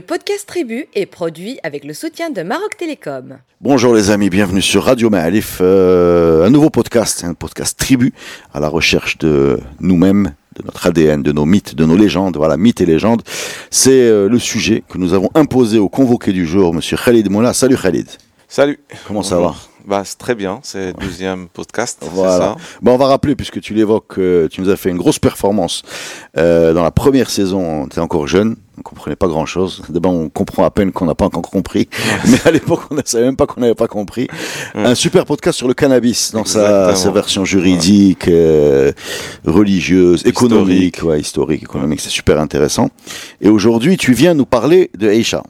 Le podcast Tribu est produit avec le soutien de Maroc Télécom. Bonjour les amis, bienvenue sur Radio Ma'alif, euh, un nouveau podcast, un podcast Tribu, à la recherche de nous-mêmes, de notre ADN, de nos mythes, de nos légendes. Voilà, mythes et légendes. C'est euh, le sujet que nous avons imposé au convoqué du jour, monsieur Khalid Moula. Salut Khalid. Salut. Comment ça va? Bah, c'est très bien, c'est le deuxième podcast. Voilà. Ça bon, on va rappeler, puisque tu l'évoques, euh, tu nous as fait une grosse performance euh, dans la première saison. Tu es encore jeune, on comprenait pas grand chose. D'abord, on comprend à peine qu'on n'a pas encore compris. Mais à l'époque, on ne savait même pas qu'on n'avait pas compris. Un super podcast sur le cannabis dans sa, sa, version juridique, euh, religieuse, économique. Ouais, historique, économique. C'est super intéressant. Et aujourd'hui, tu viens nous parler de Aisha.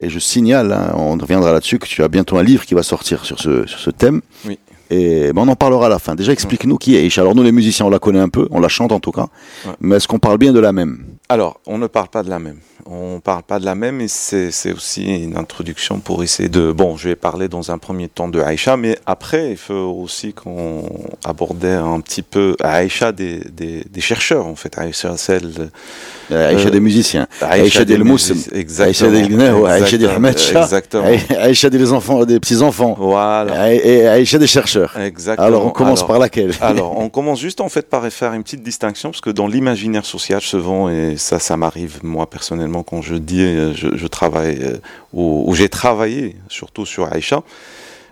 Et je signale, hein, on reviendra là-dessus, que tu as bientôt un livre qui va sortir sur ce, sur ce thème. Oui. Et ben on en parlera à la fin. Déjà, explique-nous qui est Aisha. Alors nous, les musiciens, on la connaît un peu, on la chante en tout cas. Ouais. Mais est-ce qu'on parle bien de la même? Alors, on ne parle pas de la même. On parle pas de la même, et c'est aussi une introduction pour essayer de. Bon, je vais parler dans un premier temps de Aïcha, mais après, il faut aussi qu'on aborde un petit peu Aïcha des, des, des, chercheurs, en fait. Aïcha, celle. Aïcha euh, des musiciens. Aïcha des Moussim. Aïcha des Gnaou, Aïcha des. Exactement. Aïcha des enfants, des petits-enfants. Voilà. Et Aïcha des chercheurs. Exactement. Alors, on commence alors, par laquelle? Alors, on commence juste, en fait, par faire une petite distinction, parce que dans l'imaginaire social, souvent, et ça, ça m'arrive, moi, personnellement, quand je dis, je, je travaille, euh, où j'ai travaillé, surtout sur Aïcha,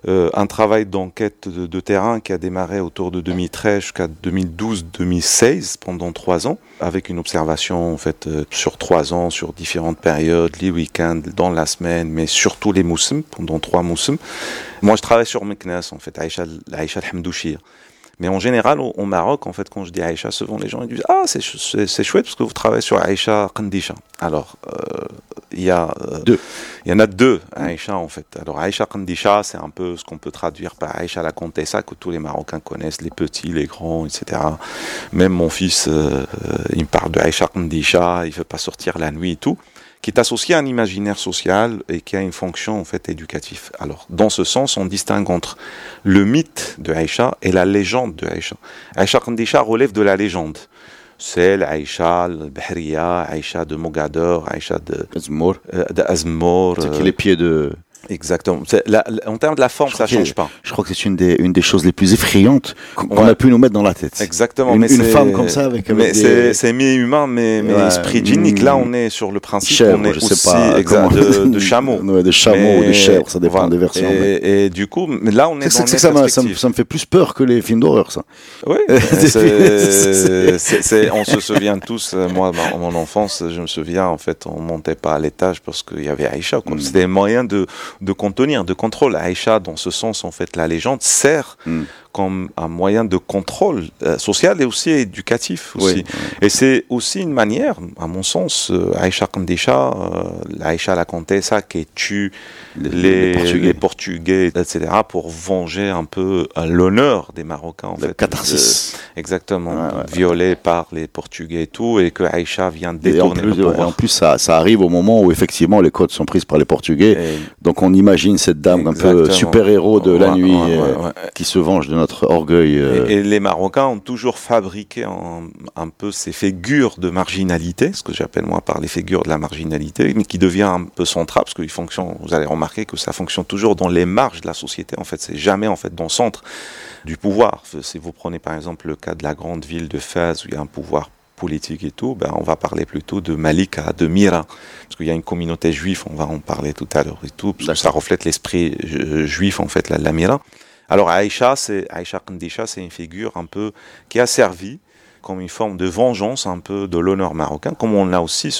euh, un travail d'enquête de, terrain qui a démarré autour de 2013 jusqu'à 2012-2016, pendant trois ans, avec une observation en fait euh, sur trois ans, sur différentes périodes, les week-ends, dans la semaine, mais surtout les moussem, pendant trois moussem. Moi, je travaille sur Meknes, en fait, Aïcha, Aïcha al-Hamdouchir. Mais en général, au, au, Maroc, en fait, quand je dis Aïcha, souvent les gens ils disent Ah, c'est chouette parce que vous travaillez sur Aïcha Kandisha. Alors, il euh, y, a, euh, deux. y en a deux Aïcha, en fait. Alors, Aïcha Kandisha, c'est un peu ce qu'on peut traduire par Aïcha la Comtessa, que tous les Marocains connaissent, les petits, les grands, etc. Même mon fils, euh, il me parle de Aïcha Kandisha, il ne veut pas sortir la nuit et tout qui est associé à un imaginaire social et qui a une fonction en fait éducative. Alors, dans ce sens, on distingue entre le mythe de Aïcha et la légende de Aïcha. Aïcha Kandisha relève de la légende. C'est l'Aïcha, le Bahriya, Aïcha de Mogador, Aïcha de Azmour. Euh, de Azmour les pieds de Exactement. La, la, en termes de la forme, ça change pas. Je crois que c'est une des, une des choses les plus effrayantes qu'on ouais. a pu nous mettre dans la tête. Exactement. Une, mais une femme comme ça avec. mais des... c'est mi-humain, mais, mais ouais. esprit djinnique. Là, on est sur le principe. Chèvre, on est je aussi sais pas, exact, de, de, chameau. Ouais, de chameau mais, ou de chèvre, ça dépend voilà. des versions. Et, mais... et, du coup, là, on est, est dans que ça, ça, me, ça me fait plus peur que les films d'horreur, ça. Oui. on se souvient tous. Moi, dans mon enfance, je me souviens, en fait, on montait pas à l'étage parce qu'il y avait Aïcha. Mm. C'était un moyen de, de contenir, de contrôle. Aïcha, dans ce sens, en fait, la légende sert mm. Comme un moyen de contrôle euh, social et aussi éducatif. Aussi. Oui. Et c'est aussi une manière, à mon sens, euh, Aïcha Kandisha, euh, Aïcha la comtesse qui tue les, les, Portugais. les, Portugais. etc., pour venger un peu l'honneur des Marocains. En Le fait, catharsis. De, exactement. Ouais, ouais. par les Portugais et tout, et que Aïcha vient détourner et en plus, le en plus ça, ça, arrive au moment où effectivement les côtes sont prises par les Portugais. Et donc on imagine cette dame Exactement. un peu super-héros de la nuit euh, qui se venge de notre orgueil. Euh... Et, et, les Marocains ont toujours fabriqué un, un, peu ces figures de marginalité, ce que j'appelle moi par les figures de la marginalité, mais qui devient un peu central, parce qu'il fonctionne, vous allez remarquer que ça fonctionne toujours dans les marges de la société, en fait, c'est jamais en fait dans le centre du pouvoir. Si vous prenez par exemple le cas de la grande ville de Fès, où il y a un pouvoir politique et tout, ben, on va parler plutôt de Malika, de Mira, parce qu'il y a une communauté juive, on va en parler tout à l'heure et tout, parce que ça reflète l'esprit juif en fait, la, la Mira. Alors Aïcha, c'est Aïcha Kandisha, c'est une figure un peu qui a servi comme une forme de vengeance un peu de l'honneur marocain, comme on a aussi,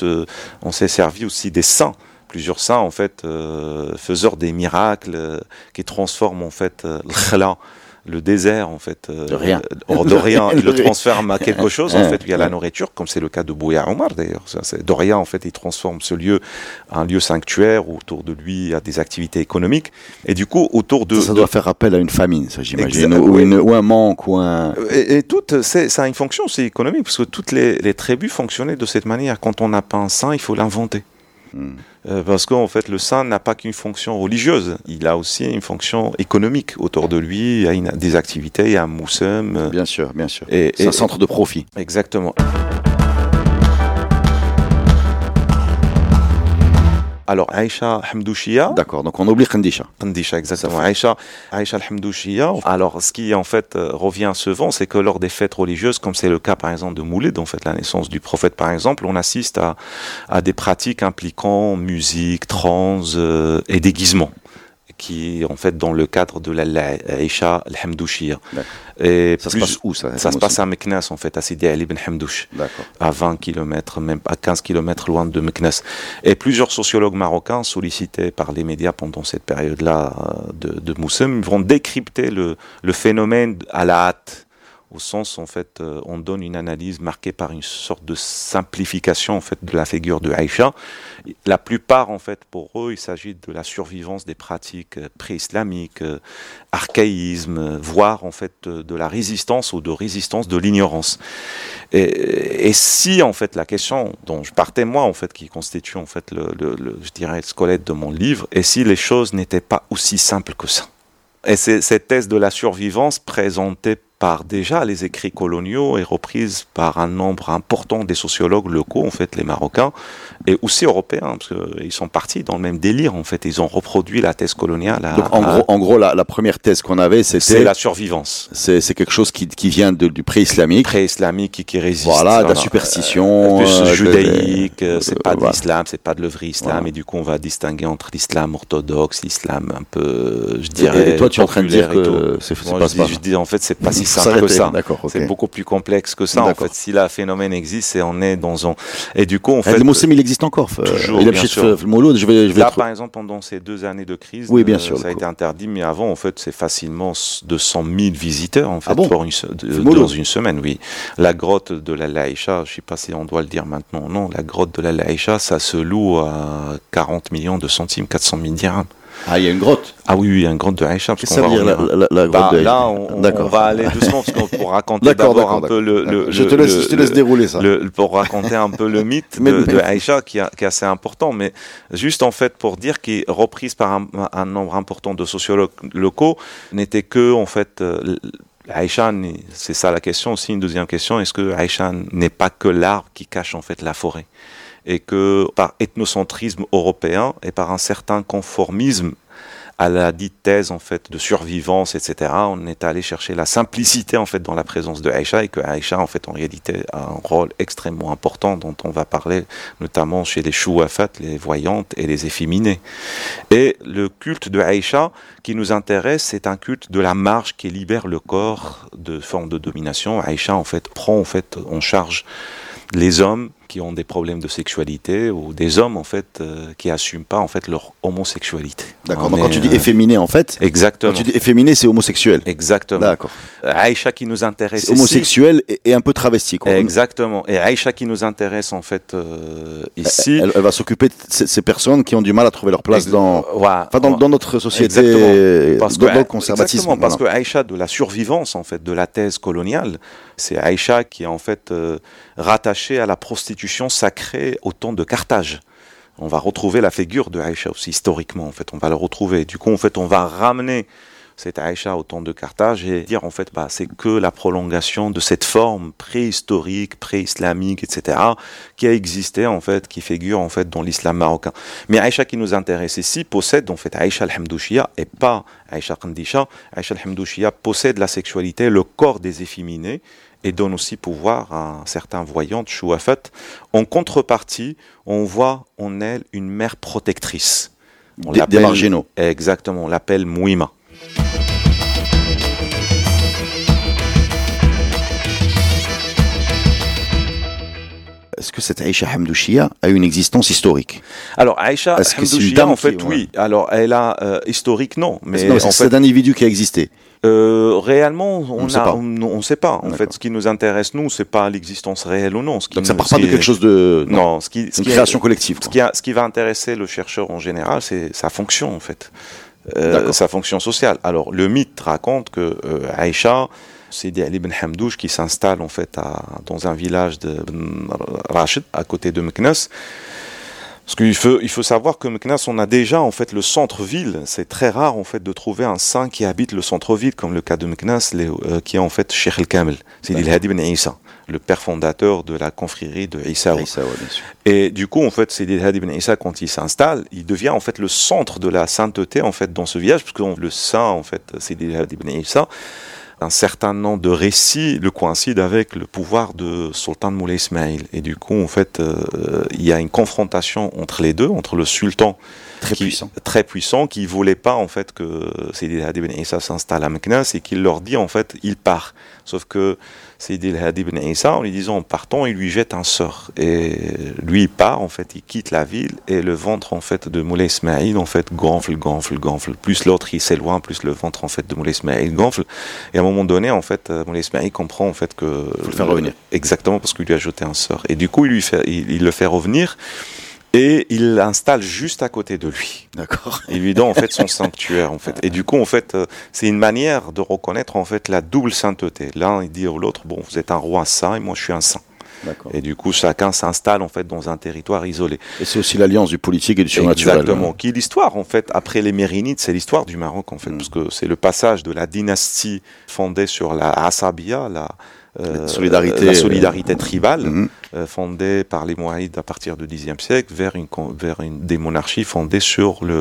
on s'est servi aussi des saints. Plusieurs saints en fait euh, faiseurs des miracles euh, qui transforment en fait euh, le le désert en fait euh, de rien, euh, de rien il le transforme à quelque chose en fait via la nourriture comme c'est le cas de Bouya Omar d'ailleurs. De rien en fait il transforme ce lieu en un lieu sanctuaire où autour de lui il y a des activités économiques. Et du coup autour de ça, ça de... doit faire appel à une famine ça j'imagine ou, oui. ou, un manque ou un et, et tout ça a une fonction c'est économique parce que toutes les, les tribus fonctionnaient de cette manière. Quand on n'a pas un saint il faut l'inventer Euh, parce qu'en fait, le saint n'a pas qu'une fonction religieuse, il a aussi une fonction économique autour de lui, il y a une, des activités, il y a un moussem. Bien sûr, bien sûr. C'est un centre de profit. Exactement. Alors, Aïcha Hamdouchia. D'accord, donc on oublie Khandisha. Khandisha, exactement. Aïcha, Aïcha Hamdouchia. Alors, ce qui en fait euh, revient souvent, c'est que lors des fêtes religieuses, comme c'est le cas par exemple de Moulid, en fait la naissance du prophète par exemple, on assiste à, à des pratiques impliquant musique, trance euh, et déguisement qui est en fait dans le cadre de la Aïcha al-Hamdouchia. Et ça se passe où ça Ça se passe à Meknes en fait, à Sidi Ali ibn Hamdouch, à 20 km, même à 15 km loin de Meknes. Et plusieurs sociologues marocains sollicités par les médias pendant cette période-là euh, de, de Moussem vont décrypter le, le phénomène à la hâte au sens en fait euh, on donne une analyse marquée par une sorte de simplification en fait de la figure de Aïcha. La plupart en fait pour eux il s'agit de la survivance des pratiques euh, pré-islamiques, euh, archaïsme, voire en fait de la résistance ou de résistance de l'ignorance. Et, si en fait la question dont je partais moi en fait qui constitue en fait le, je dirais le squelette de mon livre, et si les choses n'étaient pas aussi simples que ça. Et cette thèse de la survivance présentée par déjà les écrits coloniaux et reprise par un nombre important des sociologues locaux, en fait, les Marocains, et aussi européens, parce qu'ils sont partis dans le même délire, en fait. Ils ont reproduit la thèse coloniale. Donc, en gros, en gros la, première thèse qu'on avait, c'était... C'est la survivance. C'est quelque chose qui, qui vient de, du pré-islamique. Pré-islamique qui, qui résiste. Voilà, de la superstition. Euh, euh, judaïque, euh, c'est pas de l'islam, c'est pas de l'œuvre islam, et du coup, on va distinguer entre l'islam orthodoxe, l'islam un peu, je dirais... Et toi, tu es en train de dire que c'est pas je, je dis, en fait, c'est pas si simple que ça. C'est beaucoup plus complexe que ça. En fait, si la phénomène existe, c'est on est dans un. Et du coup, en fait. Le Moussim, il existe encore. Toujours, il bien sûr. Je vais, je vais Là, par exemple, pendant ces deux années de crise, oui, bien sûr, ça a été interdit, mais avant, en fait, c'est facilement 200 000 visiteurs, en fait, ah bon pour une, dans une semaine, oui. La grotte de la Laïcha, je ne sais pas si on doit le dire maintenant, non, la grotte de la Laïcha, ça se loue à 40 millions de centimes, 400 000 dirhams. Ah, il y a une grotte Ah oui, il y a une grotte de Aïcha. Qu'est-ce que ça veut dire la, la, bah, grotte de Là, on, on, va aller doucement parce qu'on pour raconter d'abord un peu le, le, Je te laisse, le, je te laisse dérouler ça. pour raconter un peu le mythe de, de Aïcha qui, a, qui, est assez important, mais juste en fait pour dire qu'il est reprise par un, un, nombre important de sociologues locaux n'était que en fait. Euh, Aïcha, c'est ça la question aussi, une deuxième question, est-ce que Aïcha n'est pas que l'arbre qui cache en fait la forêt? Et que par ethnocentrisme européen et par un certain conformisme à la dite thèse en fait de survivance, etc. On est allé chercher la simplicité en fait dans la présence de Aïcha et que Aïcha en fait en réalité a un rôle extrêmement important dont on va parler notamment chez les chouafat, les voyantes et les efféminées. Et le culte de Aïcha qui nous intéresse, c'est un culte de la marge qui libère le corps de forme de domination. Aïcha en fait prend en fait en charge les hommes qui ont des problèmes de sexualité ou des hommes en fait euh, qui assument pas en fait leur homosexualité. D'accord. Donc quand tu dis euh, efféminé en fait. Exactement. Quand tu dis efféminé, c'est homosexuel. Exactement. D'accord. Aïcha qui nous intéresse. Homosexuel et, un peu travesti. Quoi. Exactement. Et Aïcha qui nous intéresse en fait euh, ici. Elle, va s'occuper de ces, personnes qui ont du mal à trouver leur place dans, enfin, dans, dans, notre société, exactement. parce dans, que, le conservatisme. Exactement. Parce que Aïcha de la survivance en fait de la thèse coloniale, c'est Aïcha qui est en fait euh, rattachée à la prostitution sacrée au temps de Carthage. On va retrouver la figure de Aïcha aussi historiquement, en fait, on va le retrouver. Du coup, en fait, on va ramener cette Aïcha au temps de Carthage et dire en fait bah, c'est que la prolongation de cette forme préhistorique, pré-islamique, etc. qui a existé en fait, qui figure en fait dans l'islam marocain. Mais Aïcha qui nous intéresse ici possède en fait Aïcha al-Hamdouchia et pas Aïcha Kandisha. Aïcha al-Hamdouchia possède la sexualité, le corps des efféminés et donne aussi pouvoir à un certain voyant, Chouafat. En contrepartie, on voit en elle une mère protectrice. On des, des marginaux. Exactement, on l'appelle Mouima. Est-ce que cette Aïcha Hamdouchia a une existence historique? Alors Aïcha Hamdouchia, en fait, oui. Alors elle a euh, historique, non. Mais c'est fait... un individu qui a existé? Euh, réellement, on ne sait, on, sait pas. En fait, ce qui nous intéresse, nous, c'est pas l'existence réelle ou non. Ce qui Donc ça nous, part pas de quelque chose de... Non, ce qui, ce une qui création est, collective. Ce qui, a, ce qui, va intéresser le chercheur en général, c'est sa fonction, en fait. Euh, sa fonction sociale. Alors, le mythe raconte que euh, Aïcha, c'est Ali ibn Hamdouche qui s'installe, en fait, à, dans un village de Rachid, à côté de Meknes Parce qu'il faut, il faut savoir que Meknas, on a déjà en fait le centre-ville. C'est très rare en fait de trouver un saint qui habite le centre-ville, comme le cas de Meknas, euh, qui est en fait Sheikh el-Kamel. C'est Hadi ben Isa, le père fondateur de la confrérie de Isa. Et du coup, en fait, c'est Hadi ben Isa, quand il s'installe, il devient en fait le centre de la sainteté en fait dans ce village, parce que le saint, en fait, c'est Hadi ben Isa un certain nombre de récits le coïncident avec le pouvoir de Sultan Moulay Ismail. Et du coup, en fait, euh, il y a une confrontation entre les deux, entre le sultan très qui, puissant, très puissant, qui voulait pas en fait que Sidi Hadi Ben Issa s'installe à Meknas et qu'il leur dit en fait il part. Sauf que Sidi Hadi Ben Issa, en lui disant en partant, il lui jette un sort et lui il part en fait, il quitte la ville et le ventre en fait de Moulay Ismail en fait gonfle, gonfle, gonfle. Plus l'autre il s'éloigne, plus le ventre en fait de Moulay Ismail gonfle. Et à un moment donné en fait, Moulay Ismail comprend en fait que faut le faire revenir. Exactement parce qu'il lui a jeté un sort et du coup il lui fait, il, il le fait revenir et il l'installe juste à côté de lui. D'accord. Il lui donne en fait son sanctuaire en fait. Et du coup en fait euh, c'est une manière de reconnaître en fait la double sainteté. L'un il dit à l'autre bon vous êtes un roi saint et moi je suis un saint. Et du coup, chacun s'installe en fait dans un territoire isolé. Et c'est aussi l'alliance du politique et du surnaturel. Exactement. Qui est l'histoire en fait après les Mérinides, c'est l'histoire du Maroc en fait, mm. parce que c'est le passage de la dynastie fondée sur la Asabia, la la solidarité, la solidarité tribale mm -hmm. fondée par les Moaïdes à partir du Xe siècle vers une, vers une des monarchies fondées sur le,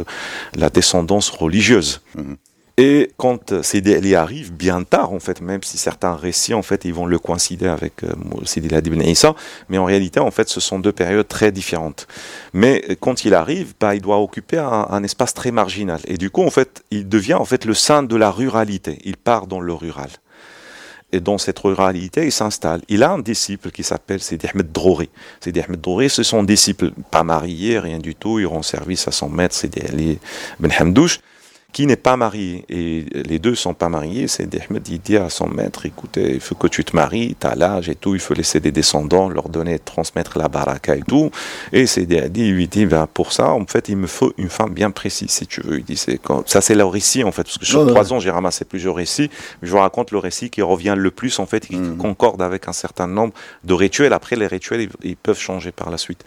la descendance religieuse. Mm -hmm. Et quand Sidi Ali arrive, bien tard en fait, même si certains récits en fait ils vont le coïncider avec euh, Sidi Ali ibn Issa, mais en réalité en fait ce sont deux périodes très différentes. Mais quand il arrive, bah, il doit occuper un, un, espace très marginal et du coup en fait il devient en fait le sein de la ruralité. Il part dans le rural et dans cette ruralité, il s'installe. Il a un disciple qui s'appelle Sidi Ahmed Drouri. Sidi Ahmed Drouri, c'est son disciple, pas marié, rien du tout. Il rend service à son maître, Sidi Ali Ben Hamdouche qui n'est pas marié. Et les deux sont pas mariés. C'est Ahmed, il dit à son maître, écoutez, il faut que tu te maries, tu as l'âge et tout, il faut laisser des descendants, leur donner, transmettre la baraka et tout. Et c'est il lui dit, ben, pour ça, en fait, il me faut une femme bien précise, si tu veux. Il dit, c'est quand... ça, c'est le récit, en fait, parce que sur trois ans, j'ai ramassé plusieurs récits. Je vous raconte le récit qui revient le plus, en fait, qui mmh. concorde avec un certain nombre de rituels. Après, les rituels, ils, peuvent changer par la suite.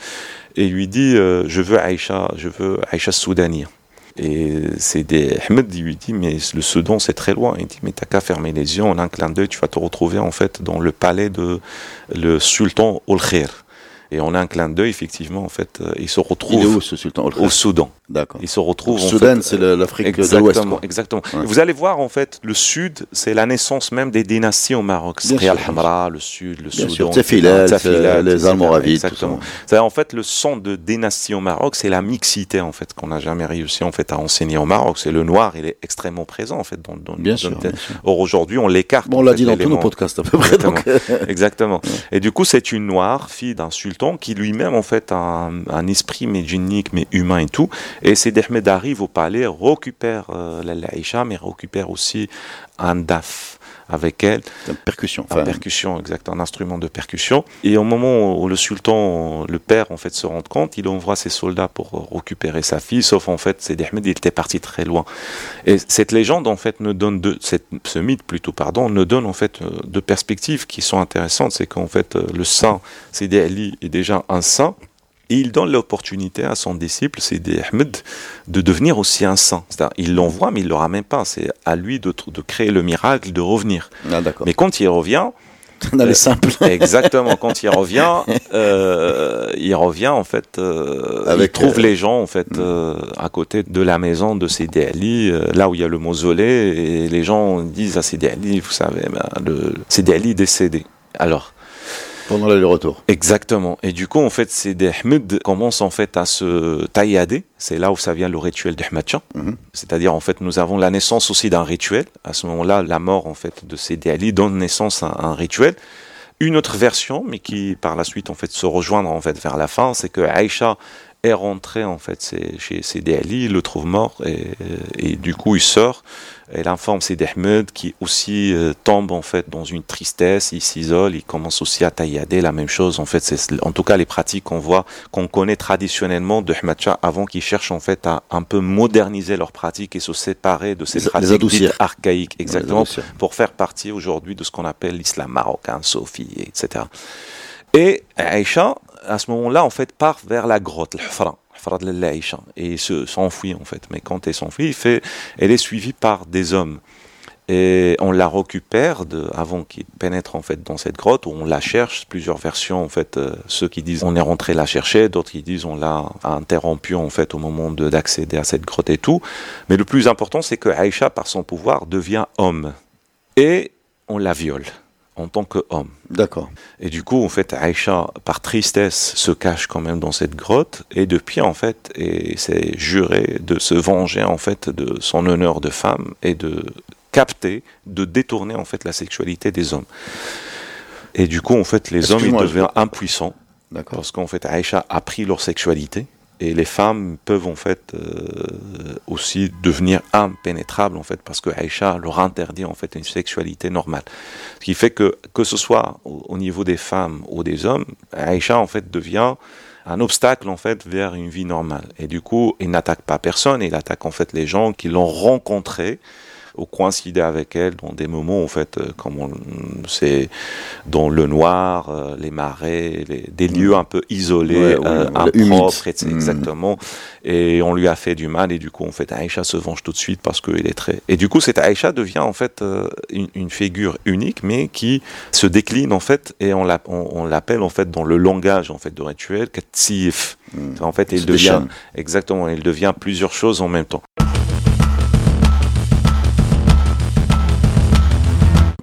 Et il lui dit, euh, je veux Aïcha, je veux Aïcha Soudania. Et c'est des Ahmed, lui dit, mais le Soudan, c'est très loin. Il dit, mais t'as qu'à fermer les yeux, en un clin d'œil, tu vas te retrouver en fait dans le palais de le sultan Ol Et en un clin d'œil, effectivement, en fait, euh, il se retrouve il est où, ce sultan au Soudan. D'accord. Il se retrouve. Le Soudan, c'est l'Afrique de l'Ouest. Exactement. Ouais. Vous allez voir, en fait, le Sud, c'est la naissance même des dynasties au Maroc. C'est al-Hamra, le Sud, le Bien Soudan. Tsefilet, les Almoravides. Exactement. C'est en fait le centre de dynastie au Maroc, c'est la mixité, en fait, qu'on n'a jamais réussi, en fait, à enseigner au Maroc. C'est le noir, il est extrêmement présent, en fait, dans, dans Bien dans sûr. Or, aujourd'hui, on l'écarte. Bon, on l'a dit dans tous nos podcasts, à peu près. Exactement. Donc... Exactement. Et du coup, c'est une noire, fille d'un sultan, qui lui-même, en fait, a un, esprit médjinique, mais humain et tout. Et c'est d'Ahmed arrive au palais, récupère euh, la Laïcha, mais récupère aussi un daf avec elle. Percussion. Percussion, exact, un instrument de percussion. Et au moment où le sultan, le père, en fait, se rend compte, il envoie ses soldats pour récupérer sa fille, sauf en fait, c'est Ahmed, il était parti très loin. Et cette légende, en fait, ne donne de, cette, ce mythe plutôt, pardon, ne donne en fait deux perspectives qui sont intéressantes. C'est qu'en fait, le saint, c'est Ali, est déjà un saint, et il donne l'opportunité à son disciple, c'est Ahmed, de devenir aussi un saint. Il l'envoie, mais il ne le ramène pas. C'est à lui de, de, créer le miracle, de revenir. Ah, mais quand il revient, dans les simples. Exactement. Quand il revient, euh, il revient en fait. Euh, Avec, il trouve euh, les gens en fait euh, à côté de la maison de Sidi Ali, là où il y a le mausolée, et les gens disent à Sidi Ali, vous savez, ben, le Sidi Ali est décédé. Alors, pendant l'aller-retour. Exactement. Et du coup, en fait, c'est Ahmed commence en fait à se taillader. C'est là où ça vient le rituel d'Ahmed mm -hmm. C'est-à-dire, en fait, nous avons la naissance aussi d'un rituel. À ce moment-là, la mort, en fait, de Sidi Ali donne naissance à un rituel. Une autre version, mais qui, par la suite, en fait, se rejoindre, en fait, vers la fin, c'est que Aïcha est rentré en fait chez Sidi Ali, il le trouve mort et, et, du coup il sort. Elle informe Sidi Ahmed qui aussi euh, tombe en fait dans une tristesse, il s'isole, il commence aussi à taillader la même chose. En fait, c'est en tout cas les pratiques qu'on voit, qu'on connaît traditionnellement de Ahmed Shah avant qu'ils cherchent en fait à un peu moderniser leurs pratiques et se séparer de ces les, pratiques les dites archaïques, exactement, pour faire partie aujourd'hui de ce qu'on appelle l'islam marocain, Sophie, etc. Et Aïcha, à ce moment-là, en fait, part vers la grotte, le Hufra. et s'enfuit en fait. Mais quand elle s'enfuit, elle est suivie par des hommes. Et on la récupère de, avant qu'il pénètre en fait dans cette grotte où on la cherche. Plusieurs versions en fait. Euh, ceux qui disent on est rentré la chercher, d'autres qui disent on l'a interrompu en fait au moment d'accéder à cette grotte et tout. Mais le plus important c'est que Aïcha par son pouvoir devient homme et on la viole en tant qu'homme. D'accord. Et du coup, en fait, Aïcha, par tristesse, se cache quand même dans cette grotte, et depuis, en fait, et s'est juré de se venger, en fait, de son honneur de femme, et de capter, de détourner, en fait, la sexualité des hommes. Et du coup, en fait, les hommes, ils deviennent impuissants, parce qu'en fait, Aïcha a pris leur sexualité, et les femmes peuvent en fait euh, aussi devenir impénétrables en fait parce que Aïcha leur interdit en fait une sexualité normale. Ce qui fait que que ce soit au, niveau des femmes ou des hommes, Aïcha en fait devient un obstacle en fait vers une vie normale. Et du coup, il n'attaque pas personne, il attaque en fait les gens qui l'ont rencontré ou coïncider avec elle dans des moments, en fait, euh, comme on c'est dans le noir, euh, les marais, des lieux un peu isolés, euh, impropres, mm. exactement. Et on lui a fait du mal, et du coup, en fait, Aïcha se venge tout de suite parce qu'il est très. Et du coup, cette Aïcha devient en fait une, figure unique, mais qui se décline en fait, et on l'appelle en fait dans le langage en fait de rituel, Katsif. Mm. En fait, il devient exactement, il devient plusieurs choses en même temps.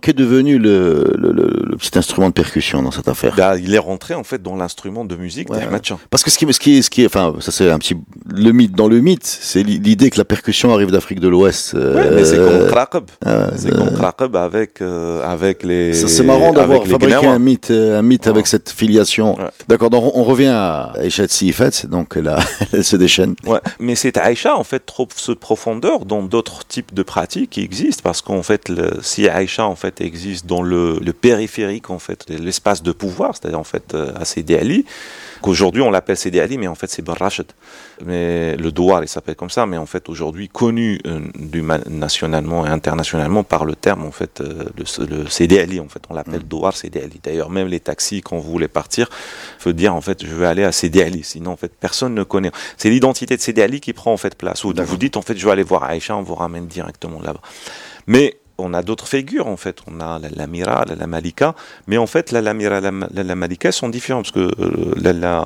Qu'est devenu le, le, petit instrument de percussion dans cette affaire? Bah, Il est rentré en fait dans l'instrument de musique ouais, Parce que ce qui, ce qui, ce qui, enfin, ça c'est un petit le mythe dans le mythe, c'est l'idée que la percussion arrive d'Afrique de l'Ouest. Euh, mais c'est comme Krakab. Ah, c'est comme Krakab avec euh, avec les. C'est marrant d'avoir fabriqué un mythe, un mythe avec cette filiation. D'accord. Donc on revient à Aïcha Sifet, donc là, elle se déchaîne. Ouais. Mais c'est Aïcha en fait trop ce profondeur dans d'autres types de pratiques qui existent parce qu'en fait le, si Aïcha en fait existe dans le, périphérique en fait, l'espace de pouvoir, c'est-à-dire en fait euh, à Sidi Ali, qu'aujourd'hui on l'appelle Sidi Ali, mais en fait c'est Barrachet. Mais le Douar, il s'appelle comme ça, mais en fait aujourd'hui connu euh, du, nationalement et internationalement par le terme en fait euh, le, Sidi Ali, en fait on l'appelle mm. Douar Sidi Ali. D'ailleurs même les taxis quand vous voulez partir, faut dire en fait je veux aller à Sidi Ali, sinon en fait personne ne connaît. C'est l'identité de Sidi Ali qui prend en fait place. Ou vous dites en fait je veux aller voir Aïcha, on vous ramène directement là-bas. Mais on a d'autres figures en fait. On a la Lamira, la, Malika, mais en fait la Lamira, la, la, Malika sont différents parce que euh, la,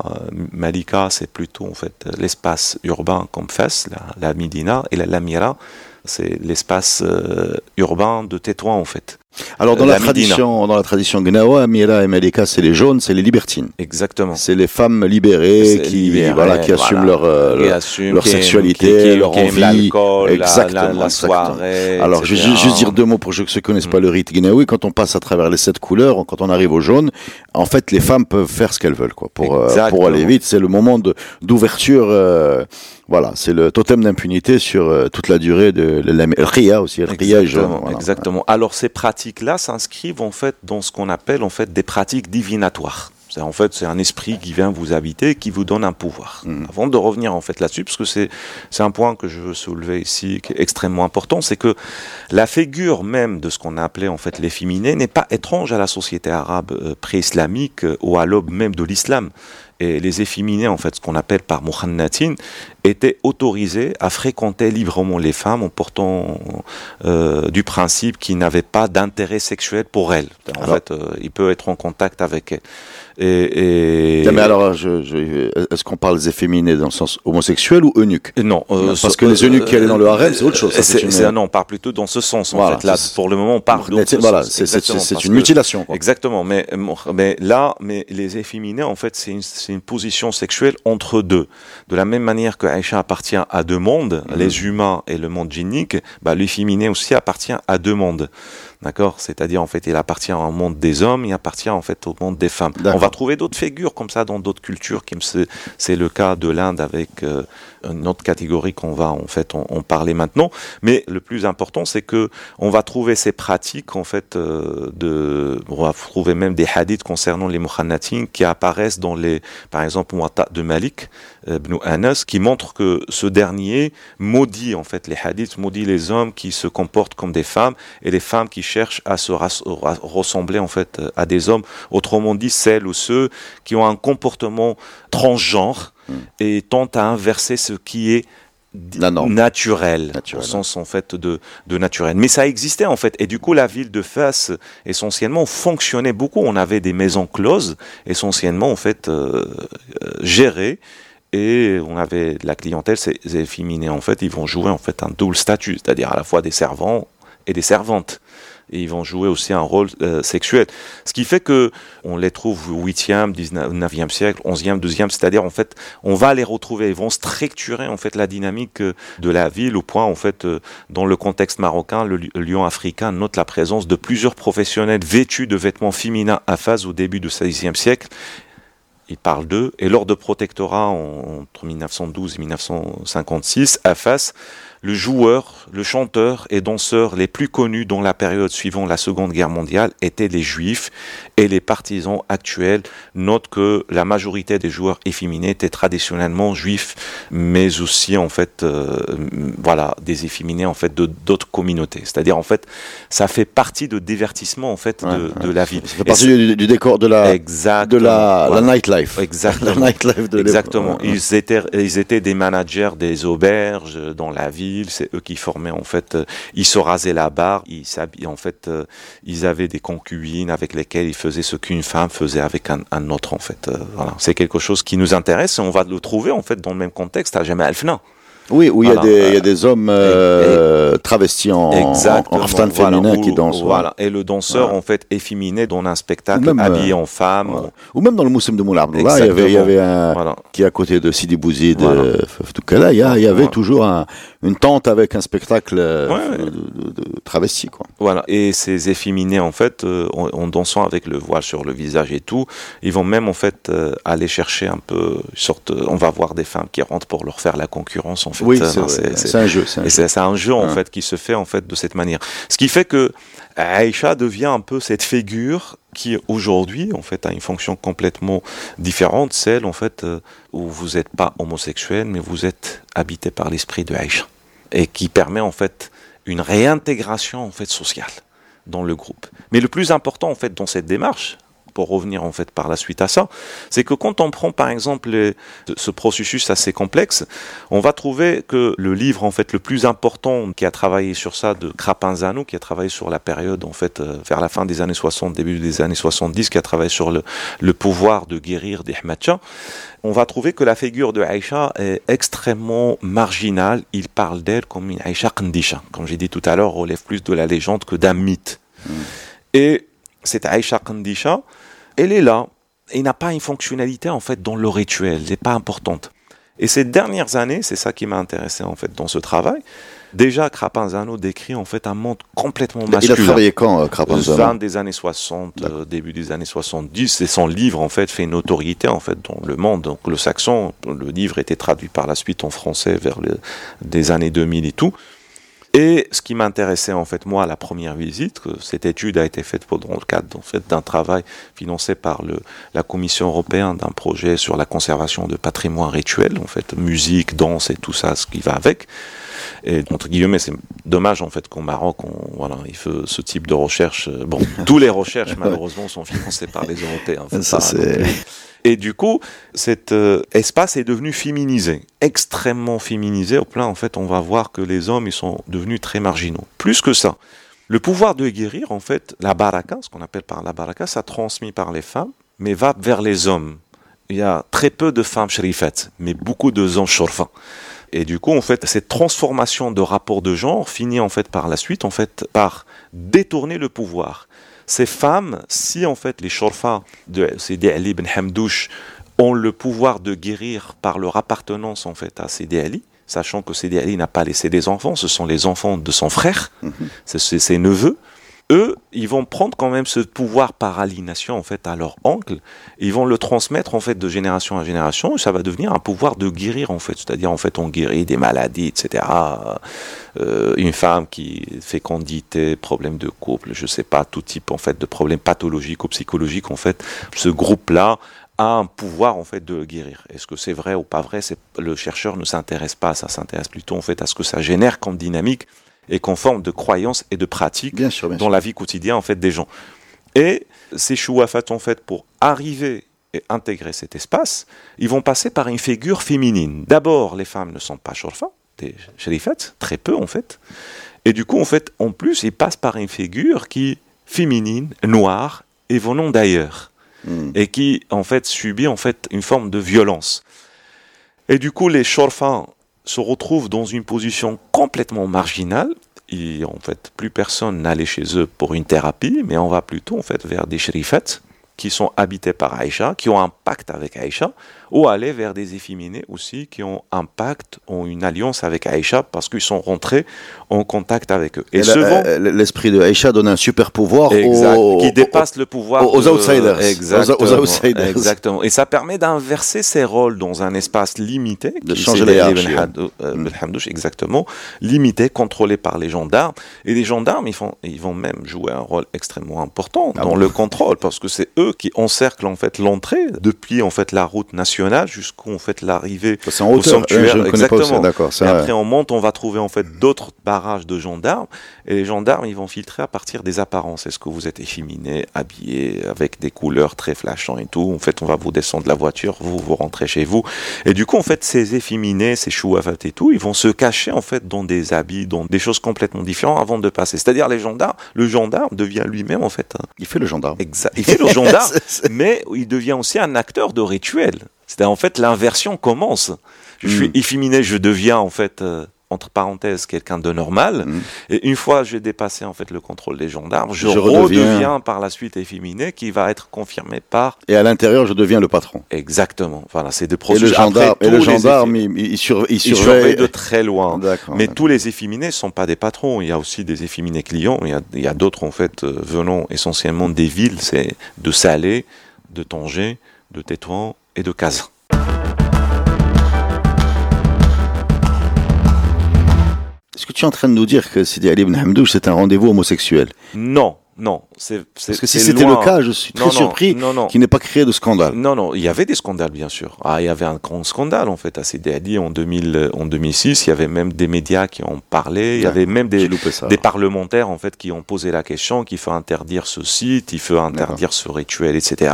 Malika c'est plutôt en fait l'espace urbain comme Fès, la, Midina, et la Lamira c'est l'espace euh, urbain de Tétouan en fait. Alors dans la, tradition, dans la tradition Gnawa, Amira et Malika, c'est les jaunes, c'est les libertines. Exactement. C'est les femmes libérées qui, voilà, qui assument leur, euh, leur sexualité, leur envie, exactement, la, soirée. Alors je vais juste dire deux mots pour ceux qui ne connaissent pas le rite Gnawi. Quand on passe à travers les sept couleurs, quand on arrive au jaune, en fait les femmes peuvent faire ce qu'elles veulent, quoi, pour euh, pour aller vite. C'est le moment d'ouverture. Euh, voilà, c'est le totem d'impunité sur euh, toute la durée de la aussi. Exactement. exactement. Alors ces pratiques-là s'inscrivent en fait dans ce qu'on appelle en fait des pratiques divinatoires. C'est en fait c'est un esprit qui vient vous habiter, qui vous donne un pouvoir. Mm. Avant de revenir en fait là-dessus, parce que c'est c'est un point que je veux soulever ici qui est extrêmement important, c'est que la figure même de ce qu'on a appelé en fait l'efféminé n'est pas étrange à la société arabe euh, pré-islamique ou à l'aube même de l'islam et les efféminés, en fait, ce qu'on appelle par muhannatin, étaient autorisés à fréquenter librement les femmes en portant euh, du principe qu'ils n'avaient pas d'intérêt sexuel pour elles. En fait, euh, il peut être en contact avec elles. Et, mais alors, je, je, est-ce qu'on parle des efféminés dans le sens homosexuel ou eunuque Non, euh, parce que les eunuques qui allaient dans le harem, c'est autre chose. c'est, non, on parle plutôt dans ce sens. En fait, là, pour le moment, on parle d'autre Voilà, c'est, une mutilation. Quoi. Exactement, mais mais là, mais les efféminés, en fait, c'est une, une position sexuelle entre deux. De la même manière que Aïcha appartient à deux mondes, mhm. les humains et le monde djinnique, bah, l'efféminé aussi appartient à deux mondes. D'accord? C'est-à-dire, en fait, il appartient au monde des hommes, il appartient en fait au monde des femmes. On va trouver d'autres figures comme ça dans d'autres cultures. C'est le cas de l'Inde avec euh, une autre catégorie qu'on va en fait en, parler maintenant. Mais le plus important, c'est que on va trouver ces pratiques en fait euh, de, on va trouver même des hadiths concernant les muhannatin qui apparaissent dans les, par exemple, Muatta de Malik ibn Anas, qui montre que ce dernier maudit en fait les hadiths, maudit les hommes qui se comportent comme des femmes et les femmes qui cherchent à se ressembler en fait à des hommes. Autrement dit, celles ou ceux qui ont un comportement transgenre hmm. et tentent à inverser ce qui est naturel, au sens en fait de, de naturel. Mais ça existait en fait, et du coup la ville de Fès essentiellement fonctionnait beaucoup. On avait des maisons closes, essentiellement en fait euh, euh, gérées on avait la clientèle, c'est efféminé. En fait, ils vont jouer en fait un double statut, c'est-à-dire à la fois des servants et des servantes. Et ils vont jouer aussi un rôle euh, sexuel. Ce qui fait que on les trouve au 8e, 19e siècle, 11e, 12e, c'est-à-dire en fait, on va les retrouver, ils vont structurer en fait la dynamique euh, de la ville au point en fait, euh, dans le contexte marocain, le lion africain note la présence de plusieurs professionnels vêtus de vêtements féminins à phase au début du 16e siècle il parle d'eux, et lors de protectorat entre 1912 et 1956, AFAS le joueur, le chanteur et danseur les plus connus dans la période suivant la Seconde Guerre mondiale étaient les juifs et les partisans actuels notent que la majorité des joueurs efféminés étaient traditionnellement juifs, mais aussi en fait, euh, voilà, des efféminés en fait de d'autres communautés. C'est-à-dire en fait, ça fait partie de divertissement en fait de, la ville. Ça fait partie du, décor de la de la, la nightlife. Exactement. La nightlife de Exactement. Ils étaient ils étaient des managers des auberges dans la ville c'est eux qui formaient en fait, euh, ils se rasaient la barre, ils en fait, euh, ils avaient des concubines avec lesquelles ils faisaient ce qu'une femme faisait avec un, autre en fait. Euh, c'est quelque chose qui nous intéresse on va le trouver en fait dans le même contexte à Jamal Alfna. Oui, où il, y a des, il y a des hommes euh, travestis en, en féminin qui dansent. Voilà. Et le danseur, en fait, efféminé dans un spectacle habillé en femme. Ou même dans le Moussim de Moulin il y avait, il y avait un qui est à côté de Sidi Bouzid, voilà. il y, il y avait toujours un, une tente avec un spectacle euh, de, travesti, quoi. Voilà. Et ces efféminés, en fait, euh, en, dansant avec le voile sur le visage et tout, ils vont même, en fait, aller chercher un peu, sorte, on va voir des femmes qui rentrent pour leur faire la concurrence, en oui, c'est un jeu. C'est un, jeu, en fait qui se fait en fait de cette manière. Ce qui fait que Aïcha devient un peu cette figure qui aujourd'hui en fait a une fonction complètement différente, celle en fait euh, où vous n'êtes pas homosexuel mais vous êtes habité par l'esprit de Aïcha et qui permet en fait une réintégration en fait sociale dans le groupe. Mais le plus important en fait dans cette démarche, pour revenir en fait par la suite à ça, c'est que quand on prend par exemple ce processus assez complexe, on va trouver que le livre en fait le plus important qui a travaillé sur ça de Krapinzano, qui a travaillé sur la période en fait euh, vers la fin des années 60, début des années 70, qui a travaillé sur le, le pouvoir de guérir des Hmatcha, on va trouver que la figure de Aïcha est extrêmement marginale. Il parle d'elle comme une Aïcha Kandisha, comme j'ai dit tout à l'heure, relève plus de la légende que d'un mythe. Hmm. Et cette Aïcha Kandisha, elle est là et n'a pas une fonctionnalité en fait dans le rituel, elle n'est pas importante. Et ces dernières années, c'est ça qui m'a intéressé en fait dans ce travail. Déjà, Crapanzano décrit en fait un monde complètement masculin. Il a travaillé quand, euh, Crapanzano Fin des années 60, euh, début des années 70. Et son livre en fait fait une autorité en fait dans le monde. Donc le saxon, le livre était traduit par la suite en français vers les des années 2000 et tout. Et ce qui m'intéressait en fait moi à la première visite, que cette étude a été faite dans le cadre en fait, d'un travail financé par le, la Commission européenne d'un projet sur la conservation de patrimoine rituel, en fait musique, danse et tout ça, ce qui va avec. Et entre guillemets, c'est dommage en fait qu'au Maroc, on, voilà, il fait ce type de recherche. Bon, tous les recherches malheureusement sont financées par les Européens. Ça, c'est et du coup, cet euh, espace est devenu féminisé, extrêmement féminisé, au plein, en fait, on va voir que les hommes, ils sont devenus très marginaux. Plus que ça, le pouvoir de guérir, en fait, la baraka, ce qu'on appelle par la baraka, ça transmis par les femmes, mais va vers les hommes. Il y a très peu de femmes shrifat, mais beaucoup de hommes shorfa. Et du coup, en fait, cette transformation de rapport de genre finit en fait par la suite, en fait, par détourner le pouvoir ces femmes, si en fait les shorfa de Sidi Ali ibn Hamdouche ont le pouvoir de guérir par leur appartenance en fait à Sidi Ali, sachant que Sidi Ali n'a pas laissé des enfants, ce sont les enfants de son frère, mhm. c'est ses neveux, eux, ils vont prendre quand même ce pouvoir par aliénation en fait à leur oncle, ils vont le transmettre en fait de génération à génération, et ça va devenir un pouvoir de guérir en fait, c'est-à-dire en fait on guérit des maladies, etc. Euh, une femme qui fécondité, problème de couple, je sais pas, tout type en fait de problèmes pathologiques ou psychologiques en fait, ce groupe-là a un pouvoir en fait de guérir. Est-ce que c'est vrai ou pas vrai? Le chercheur ne s'intéresse pas ça, s'intéresse plutôt en fait à ce que ça génère comme dynamique et conforme de croyances et de pratiques Bien sûr, bien dans sûr. la vie quotidienne en fait des gens. Et ces chouafat en fait pour arriver et intégrer cet espace, ils vont passer par une figure féminine. D'abord, les femmes ne sont pas shurfa, des sharifat, très peu en fait. Et du coup, en fait, en plus, ils passent par une figure qui féminine, noire et venant d'ailleurs Hmm. et qui en fait subit en fait une forme de violence. Et du coup, les shorfins se retrouvent dans une position complètement marginale. Et en fait, plus personne n'allait chez eux pour une thérapie, mais on va plutôt en fait vers des shrifats qui sont habités par Aïcha, qui ont un pacte avec Aïcha, ou aller vers des efféminés aussi qui ont un pacte, ont une alliance avec Aïcha parce qu'ils sont rentrés en contact avec eux. Et, Et vont euh, L'esprit de Aïcha donne un super pouvoir Exact, aux, qui dépasse le pouvoir aux de- outsiders. Exactement, Aux- aux outsiders. exactement. Et ça permet d'inverser ces rôles dans un espace limité, De qui changer les euh, Ben Hamdouche, exactement, limité, contrôlé par les gendarmes. Et les gendarmes, ils, font, ils vont même jouer un rôle extrêmement important Ah dans bon? le contrôle, parce que c'est eux qui encerclent en fait l'entrée depuis en fait la route nationale jusqu'en fait l'arrivée en au sanctuaire. C'est, exactement. d'accord. Et après, on monte, on va trouver en fait d'autres barrages de gendarmes. Et les gendarmes, ils vont filtrer à partir des apparences. Est-ce que vous êtes efféminé, habillé, avec des couleurs très flashantes et tout? En fait, on va vous descendre de la voiture, vous, vous rentrez chez vous. Et du coup, en fait, ces efféminés, ces chouafat et tout, ils vont se cacher en fait dans des habits, dans des choses complètement différentes avant de passer. C'est-à-dire, les gendarmes, le gendarme devient lui-même en fait un, Il fait le gendarme. Exa- Il fait le gendarme, mais il devient aussi un acteur de rituel. C'est-à-dire, en fait, l'inversion commence. Je suis Mm. efféminé, je deviens, en fait, euh, entre parenthèses, quelqu'un de normal. Mm. Et une fois j'ai dépassé, en fait, le contrôle des gendarmes, je, Je redeviens... redeviens- par la suite efféminé, qui va être confirmé par... Et à l'intérieur, je deviens le patron. Exactement. Voilà, c'est des Et processus. le gendarme, Après, et le gendarme, il, il surve- il il surveille surveille. de très loin. Mais tous les efféminés ne sont pas des patrons. Il y a aussi des efféminés clients. Il y a, a d'autres, en fait, euh, venant essentiellement des villes. C'est de Salé, de Tanger, de Tétouan et de Casa. Est-ce que tu es en train de nous dire que Sidi Ali ibn Hamdouche, c'est un rendez-vous homosexuel Non, non. c'est c'est- Parce que si c'était loin. le cas, je suis très Non, surpris Non, non. qu'il n'ait pas créé de scandale. Non, non, il y avait des scandales, bien sûr. Ah, il y avait un grand scandale, en fait, à Sidi Ali en, 2000, en 2006. Il y avait même des médias qui ont parlé. Il y Ouais, avait même des parlementaires, en fait, qui ont posé la question qu'il faut interdire ce site, il faut interdire ce rituel, etc.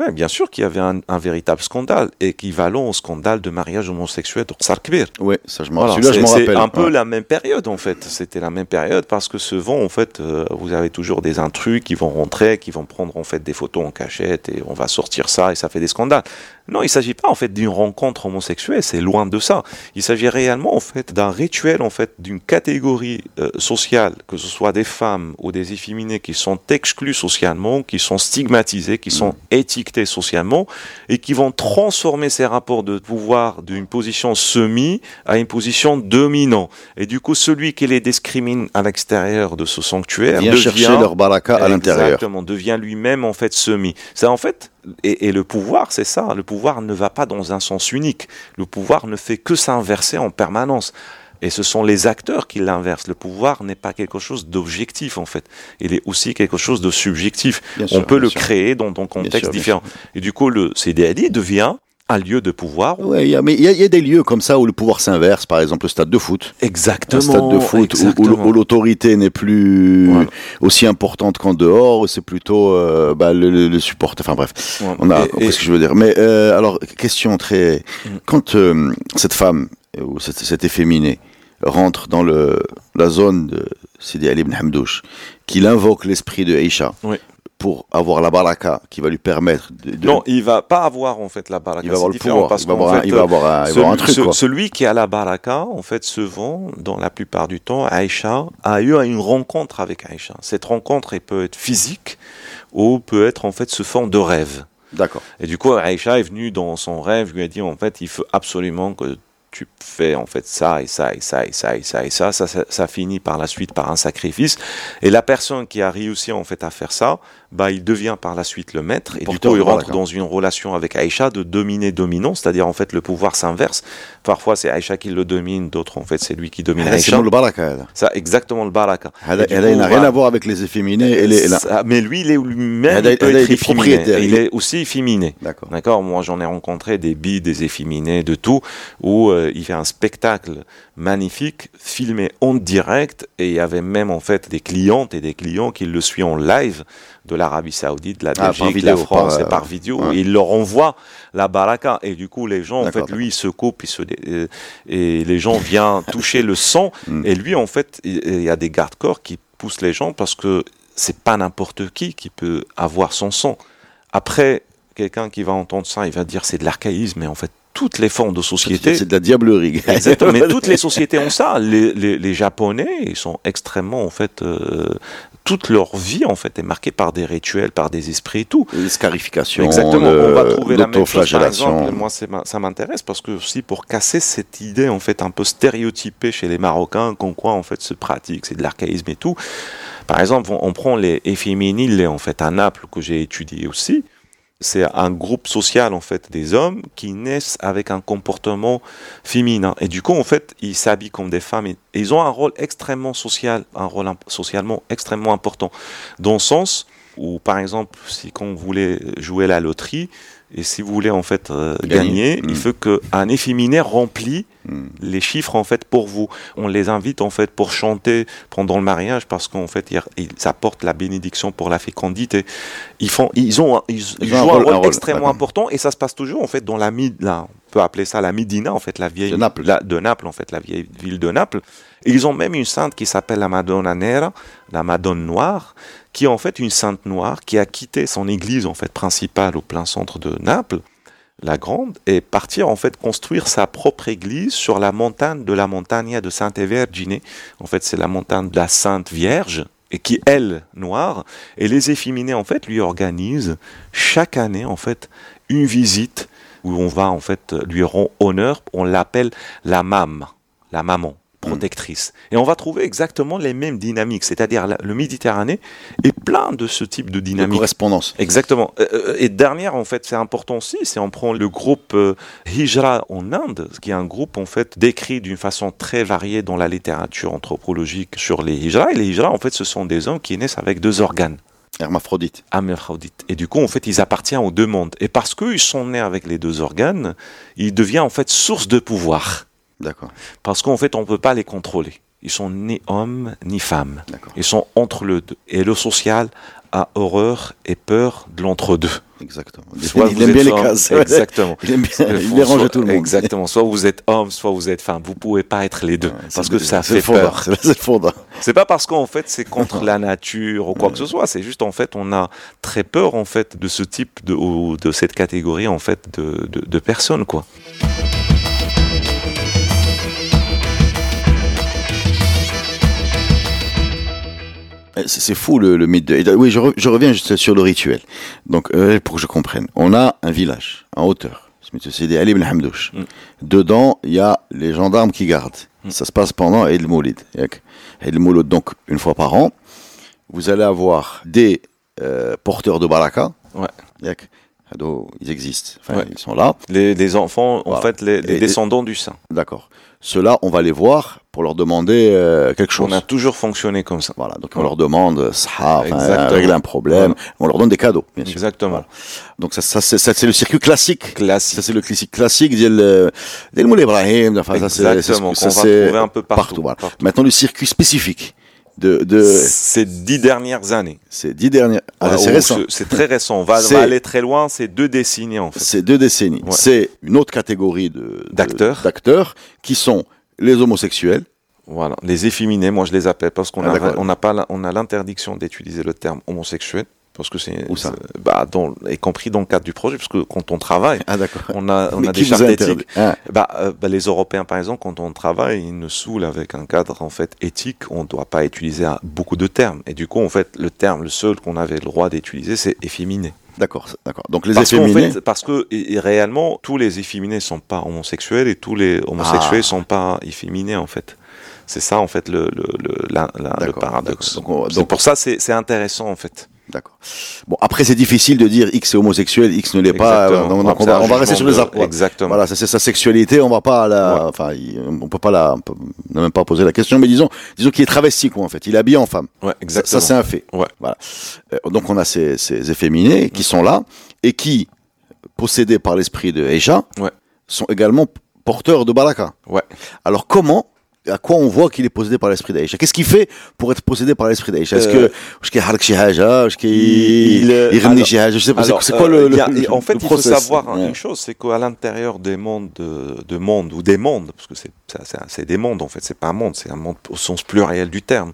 Ouais, bien sûr qu'il y avait un, un véritable scandale, équivalent au scandale de mariage homosexuel de Sarkbir. Oui, ça je m'en Voilà, je c'est- rappelle. un peu Ouais. la même période en fait. C'était la même période parce que souvent en fait, euh, vous avez toujours des intrus qui vont rentrer, qui vont prendre en fait des photos en cachette et on va sortir ça et ça fait des scandales. Non, il s'agit pas en fait d'une rencontre homosexuelle, c'est loin de ça. Il s'agit réellement en fait d'un rituel en fait d'une catégorie euh, sociale, que ce soit des femmes ou des efféminés qui sont exclus socialement, qui sont stigmatisés, qui sont étiquetés socialement et qui vont transformer ces rapports de pouvoir d'une position semi à une position dominant. Et du coup, celui qui les discrimine à l'extérieur de ce sanctuaire Vient devient chercher leur baraka à l'intérieur. Exactement, devient lui-même en fait semi. C'est en fait et, et le pouvoir, c'est ça. Le pouvoir ne va pas dans un sens unique. Le pouvoir ne fait que s'inverser en permanence. Et ce sont les acteurs qui l'inversent. Le pouvoir n'est pas quelque chose d'objectif en fait. Il est aussi quelque chose de subjectif. Bien On sûr, peut le sûr. créer dans un contexte différent. Et du coup, le CDLI devient un lieu de pouvoir. A- mais il y, a- il y a des lieux comme ça où le pouvoir s'inverse, par exemple le stade de foot. Exactement. Un stade de foot où- où, exactement. où l'autorité n'est plus Voilà. aussi importante qu'en dehors, où c'est plutôt euh, bah, le, le, le support. Enfin bref, Ouais. on a Et- compris et- ce que je veux dire. Mais euh, alors, question très... Mm. Quand euh, cette femme, ou cette, cette efféminée, rentre dans le, la zone de Sidi Ali ibn Hamdouche, qu'il invoque l'esprit de Aïcha Oui. Pour avoir la baraka qui va lui permettre de... de- Non, il va pas avoir en fait la baraka. il va avoir le pouvoir, parce il va avoir, un, fait, il va avoir un, il va avoir un Celui, truc ce- quoi. celui qui a la baraka, en fait, se vend dans la plupart du temps. Aïcha a eu une rencontre avec Aïcha. Cette rencontre, elle peut être physique ou peut être en fait sous forme de rêve. D'accord. Et du coup, Aïcha est venue dans son rêve, lui a dit en fait, il faut absolument que tu fais en fait ça et ça et ça et ça et ça et ça. Ça, ça, ça finit par la suite par un sacrifice. Et la personne qui a réussi en fait à faire ça, bah, il devient par la suite le maître. Et du coup, il rentre dans une relation avec Aïcha de dominer-dominant, c'est-à-dire en fait le pouvoir s'inverse parfois c'est Aïcha qui le domine, d'autres en fait c'est lui qui domine Aïcha. C'est le baraka. Ça, exactement le baraka. Elle n'a rien à voir avec les efféminés. Mais lui, il est lui-même efféminé. Il est aussi efféminé. D'accord. Moi, j'en ai rencontré des bi, des efféminés, de tout, où euh, il fait un spectacle magnifique, filmé en direct, et il y avait même en fait des clientes et des clients qui le suivent en live de l'Arabie Saoudite, de la Ah, par Belgique, de vidéo, la France, par, et par euh, vidéo. ouais. Et il leur envoie la baraka, et du coup les gens, en fait, lui, il se coupe, il se dé- euh, et les gens viennent toucher le sang, Mm. et lui, en fait, il y a des garde-corps qui poussent les gens parce que c'est pas n'importe qui qui peut avoir son sang. Après, quelqu'un qui va entendre ça, il va dire c'est de l'archaïsme, mais en fait, toutes les formes de société. C'est de la diablerie. Exactement, mais toutes les sociétés ont ça. Les, les, les Japonais, ils sont extrêmement, en fait, euh, toute leur vie, en fait, est marquée par des rituels, par des esprits et tout. Les scarifications, Exactement, le- on va trouver la même chose, par exemple. Moi, ça m'intéresse parce que aussi pour casser cette idée, en fait, un peu stéréotypée chez les Marocains, qu'on quoi, en fait, se pratique, c'est de l'archaïsme et tout. Par exemple, on, on prend les efféminés, en fait, à Naples, que j'ai étudié aussi. C'est un groupe social, en fait, des hommes qui naissent avec un comportement féminin. Et du coup, en fait, ils s'habillent comme des femmes et, ils ont un rôle extrêmement social, un rôle socialement extrêmement important. Dans le sens où, par exemple, si vous voulez jouer la loterie, et si vous voulez en fait euh, Gagner. gagner, Mm. il faut qu'un efféminé remplit Hmm. les chiffres en fait pour vous. On les invite en fait pour chanter pendant le mariage parce qu'en fait ils, apportent la bénédiction pour la fécondité. Ils font, ils ont, ils, jouent un rôle- rôle, un rôle, extrêmement important et ça se passe toujours en fait dans la mid, là, peut appeler ça la Médina en fait, la vieille De Naples. la- de Naples en fait, la vieille ville de Naples. Et ils ont même une sainte qui s'appelle la Madonna Nera, la Madone noire, qui est en fait une sainte noire qui a quitté son église en fait principale au plein centre de Naples la Grande, et partir en fait construire sa propre église sur la montagne de la Montagna de Sainte Vergine. En fait, c'est la montagne de la Sainte Vierge, et qui elle noire. Et les efféminés en fait lui organisent chaque année en fait une visite où on va en fait lui rendre honneur. On l'appelle la mam, la maman protectrice. Et on va trouver exactement les mêmes dynamiques, c'est-à-dire le Méditerranée est plein de ce type de De dynamique. correspondance. Exactement. Euh, euh, et dernière, en fait, c'est important aussi, c'est on prend le groupe euh, Hijra en Inde, qui est un groupe en fait décrit d'une façon très variée dans la littérature anthropologique sur les Hijra. Et les Hijra, en fait, ce sont des hommes qui naissent avec deux organes. Hermaphrodite. Hermaphrodite. Et du coup, en fait, ils appartiennent aux deux mondes. Et parce qu'ils sont nés avec les deux organes, ils deviennent en fait source de pouvoir. D'accord. Parce qu'en fait, on ne peut pas les contrôler. Ils sont ni hommes ni femmes. D'accord. Ils sont entre le deux. Et le social a horreur et peur de l'entre-deux. Exactement. Soit il vous aime bien les cases. Exactement. Il aime bien, Il dérange soit- tout le monde. Exactement. Soit vous êtes homme, soit vous êtes femme. Vous pouvez pas être les deux. Ouais, parce que ça fait peur. C'est fondant. C'est pas parce qu'en fait c'est contre la nature ou quoi que ce soit. C'est juste en fait on a très peur en fait de ce type de ou de cette catégorie en fait de, de, de personnes quoi. C'est c'est fou le, le mythe de. Oui, je, re- je reviens juste sur le rituel. Donc, euh, pour que je comprenne, on a un village en hauteur. C'est Ali ibn Hamdouche. Mm. Dedans, il y a les gendarmes qui gardent. Mm. Ça se passe pendant Eid Moulid. Eid Moulid, donc, une fois par an, vous allez avoir des euh, porteurs de baraka. Ouais. Yak. Ils existent. Enfin, Ouais. ils sont là. Les, les enfants en fait les, descendants du saint. D'accord. Ceux-là, on va les voir pour leur demander euh, quelque chose. On a toujours fonctionné comme ça. Voilà, donc on leur demande, ça, Exactement. régler un problème, on leur donne des cadeaux, bien sûr. Exactement. Voilà. Donc ça, ça, c'est, ça, c'est le circuit classique. Ça, Classique. c'est le classique classique d'El d'El Moulay Ibrahim. Enfin, ça, c'est, Exactement. ça, va c'est trouver un peu partout. voilà. partout. Maintenant, le circuit spécifique de, de Ces dix dernières années. ces dix dernières, ah, c'est récent. ce- C'est très récent. On va, va aller très loin. C'est deux décennies en fait. C'est deux décennies. Ouais. C'est une autre catégorie de- D'acteurs. d'acteurs qui sont les homosexuels. Voilà, les efféminés, moi je les appelle parce qu'on Ah, a, on pas, on a l'interdiction d'utiliser le terme homosexuel parce que c'est, Où ça c'est- bah, dans, y compris dans le cadre du projet, parce que quand on travaille, Ah, on a, on Mais a des chartes éthiques. Ah, Bah, euh, bah, les Européens, par exemple, quand on travaille, ils nous saoulent avec un cadre en fait éthique. On ne doit pas utiliser beaucoup de termes. Et du coup, en fait, le terme, le seul qu'on avait le droit d'utiliser, c'est efféminé. D'accord, d'accord. Donc les Parce efféminés. fait, parce que et- et réellement, tous les efféminés sont pas homosexuels et tous les homosexuels Ah. sont pas efféminés en fait. C'est ça en fait le, le, le, la- la- le paradoxe. Donc, on- donc- pour ça c'est c'est intéressant en fait. D'accord. Bon, après, c'est difficile de dire X est homosexuel, X ne l'est pas. Donc, on va, on rester sur les apports. Exactement. Voilà, c'est sa sexualité, on va pas la, enfin, on peut pas la, on peut même pas posé la question, mais disons, disons qu'il est travesti, quoi, en fait. Il est habillé en femme. Ouais, Ça, exactement. ça, c'est un fait. Ouais. Voilà. Euh, donc, on a ces, ces efféminés qui sont là et qui, possédés par l'esprit de Eja, Ouais. sont également porteur de baraka. Ouais. Alors comment à quoi on voit qu'il est possédé par l'esprit d'Aïcha? Qu'est-ce qu'il fait pour être possédé par l'esprit d'Aïcha? Est-ce que euh, je euh, je sais pas c'est quoi le, euh, en fait il faut savoir une chose c'est qu'à l'intérieur des mondes de, monde ou des mondes parce que c'est des mondes en fait c'est pas un monde c'est un monde au sens pluriel du terme.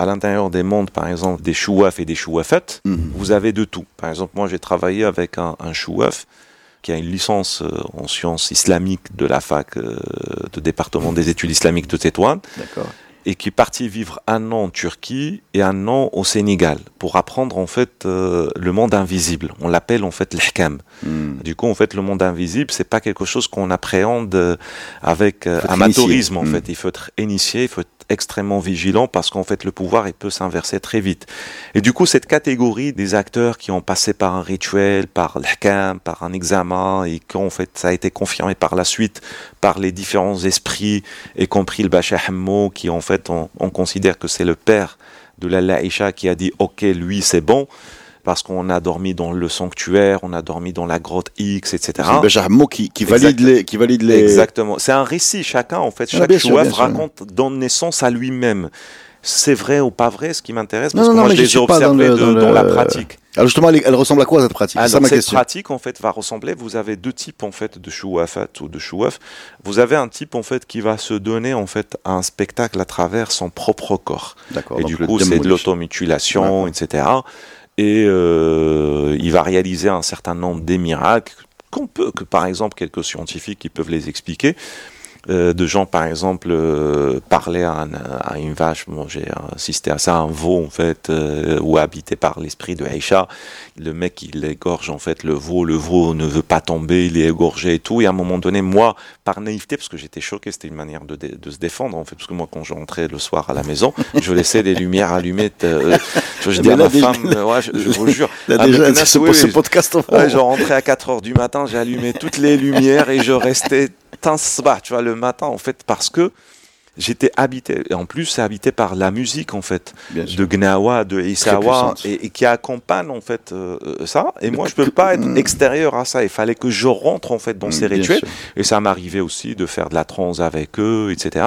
À l'intérieur des mondes, par exemple, des chouaf et des chouafettes, mhm. vous avez de tout. Par exemple, moi, j'ai travaillé avec un, un chouaf qui a une licence euh, en sciences islamiques de la fac euh, de département des études islamiques de Tétouan D'accord. Et qui est parti vivre un an en Turquie et un an au Sénégal pour apprendre en fait euh, le monde invisible. On l'appelle en fait l'ihkam. Hmm. Du coup, en fait, le monde invisible, c'est pas quelque chose qu'on appréhende euh, avec euh, amateurisme. En fait, il faut être initié, il faut être extrêmement vigilant parce qu'en fait, le pouvoir, il peut s'inverser très vite. Et du coup, cette catégorie des acteurs qui ont passé par un rituel, par l'ihkam, par un examen et qu'en fait, ça a été confirmé par la suite par les différents esprits, y compris le Bachar Hammo, qui en fait, on, on considère que c'est le père de la Laïcha qui a dit, OK, lui, c'est bon parce qu'on a dormi dans le sanctuaire, on a dormi dans la grotte X, etc. C'est le qui, qui valide les qui valide les Exactement. C'est un récit. Chacun, en fait, Ah, chaque bien sûr, raconte donne naissance à lui-même. C'est vrai ou pas vrai, ce qui m'intéresse, parce non, que non, moi, je les ai dans observés le- dans la pratique. Alors justement elle, elle ressemble à quoi cette pratique? Ça ma cette question. pratique, en fait, va ressembler. Vous avez deux types, en fait, de chouafat ou de chouaf. Vous avez un type, en fait, qui va se donner, en fait, un spectacle à travers son propre corps. D'accord. Et du coup, c'est de l'automutilation, etc. Et euh, il va réaliser un certain nombre des miracles qu'on peut, que par exemple quelques scientifiques qui peuvent les expliquer. Euh, de gens, par exemple, euh, parlaient à, un- à une vache, bon, j'ai assisté à ça, un veau, en fait, euh, ou habité par l'esprit de Aïcha. Le mec, il égorge, en fait, le veau, le veau ne veut pas tomber, il est égorgé et tout. Et à un moment donné, moi, par naïveté, parce que j'étais choqué, c'était une manière de, se défendre, en fait, parce que moi, quand je rentrais le soir à la maison, je laissais les lumières allumées. euh, je dis à ma déjà- femme, ouais, je, je vous jure, Là, avec déjà une ce, podcast Ouais, je rentrais à 4 heures du matin, j'allumais toutes les lumières et je restais tinsba, tu vois, le matin, en fait, parce que j'étais habité, et en plus, c'est habité par la musique, en fait, bien sûr. de Gnawa, de puissante. et, et qui accompagne, en fait, euh, ça. Et moi, je peux pas être Mm. extérieur à ça. Il fallait que je rentre, en fait, dans ces Bien rituels. sûr. Et ça m'arrivait aussi de faire de la transe avec eux, etc.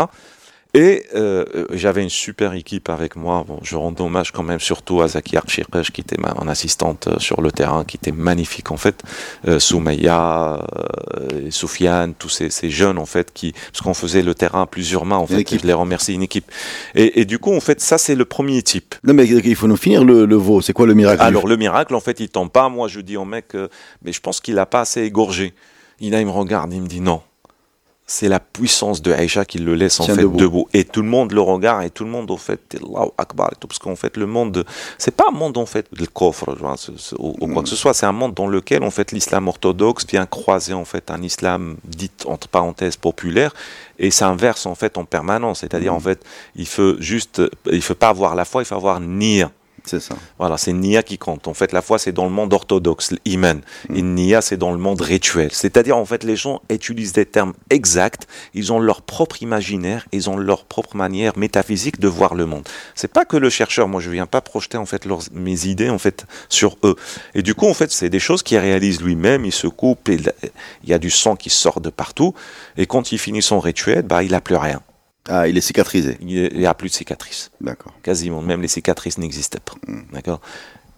Et euh, j'avais une super équipe avec moi. Bon, je rends hommage quand même surtout à Zaki Archiraj, qui était ma, mon assistante euh, sur le terrain, qui était magnifique en fait. Euh, Soumaïa, euh, Soufiane, tous ces, ces jeunes en fait, qui, parce qu'on faisait le terrain à plusieurs mains en fait. Je les remercie, une équipe. Et, et du coup, en fait, ça c'est le premier type. Non mais il faut nous finir le, le veau. C'est quoi le miracle Alors le miracle, en fait, il tombe pas. Moi, je dis au mec, euh, mais je pense qu'il a pas assez égorgé. Il, là, il me regarde, il me dit non. C'est la puissance de Aïcha qui le laisse en fait debout. debout. Et tout le monde le regarde et tout le monde au fait, Allahu Akbar et tout, parce qu'en fait le monde, c'est pas un monde en fait le coffre ou, ou quoi que ce soit, c'est un monde dans lequel en fait l'islam orthodoxe vient croiser en fait un islam dit entre parenthèses populaire et s'inverse en fait en permanence. C'est-à-dire Mhm. en fait, il faut juste, il faut pas avoir la foi, il faut avoir nia. C'est ça. Voilà, c'est Nia qui compte. En fait, la foi, c'est dans le monde orthodoxe, l'iman. Mm. Et Nia, c'est dans le monde rituel. C'est-à-dire, en fait, les gens utilisent des termes exacts, ils ont leur propre imaginaire, ils ont leur propre manière métaphysique de voir le monde. C'est pas que le chercheur, moi, je viens pas projeter, en fait, leurs, mes idées, en fait, sur eux. Et du coup, en fait, c'est des choses qu'il réalise lui-même, il se coupe, et il il y a du sang qui sort de partout. Et quand il finit son rituel, bah, il a plus rien. Ah, il est cicatrisé. Il n'y a plus de cicatrices D'accord. quasiment, même les cicatrices n'existaient pas. D'accord?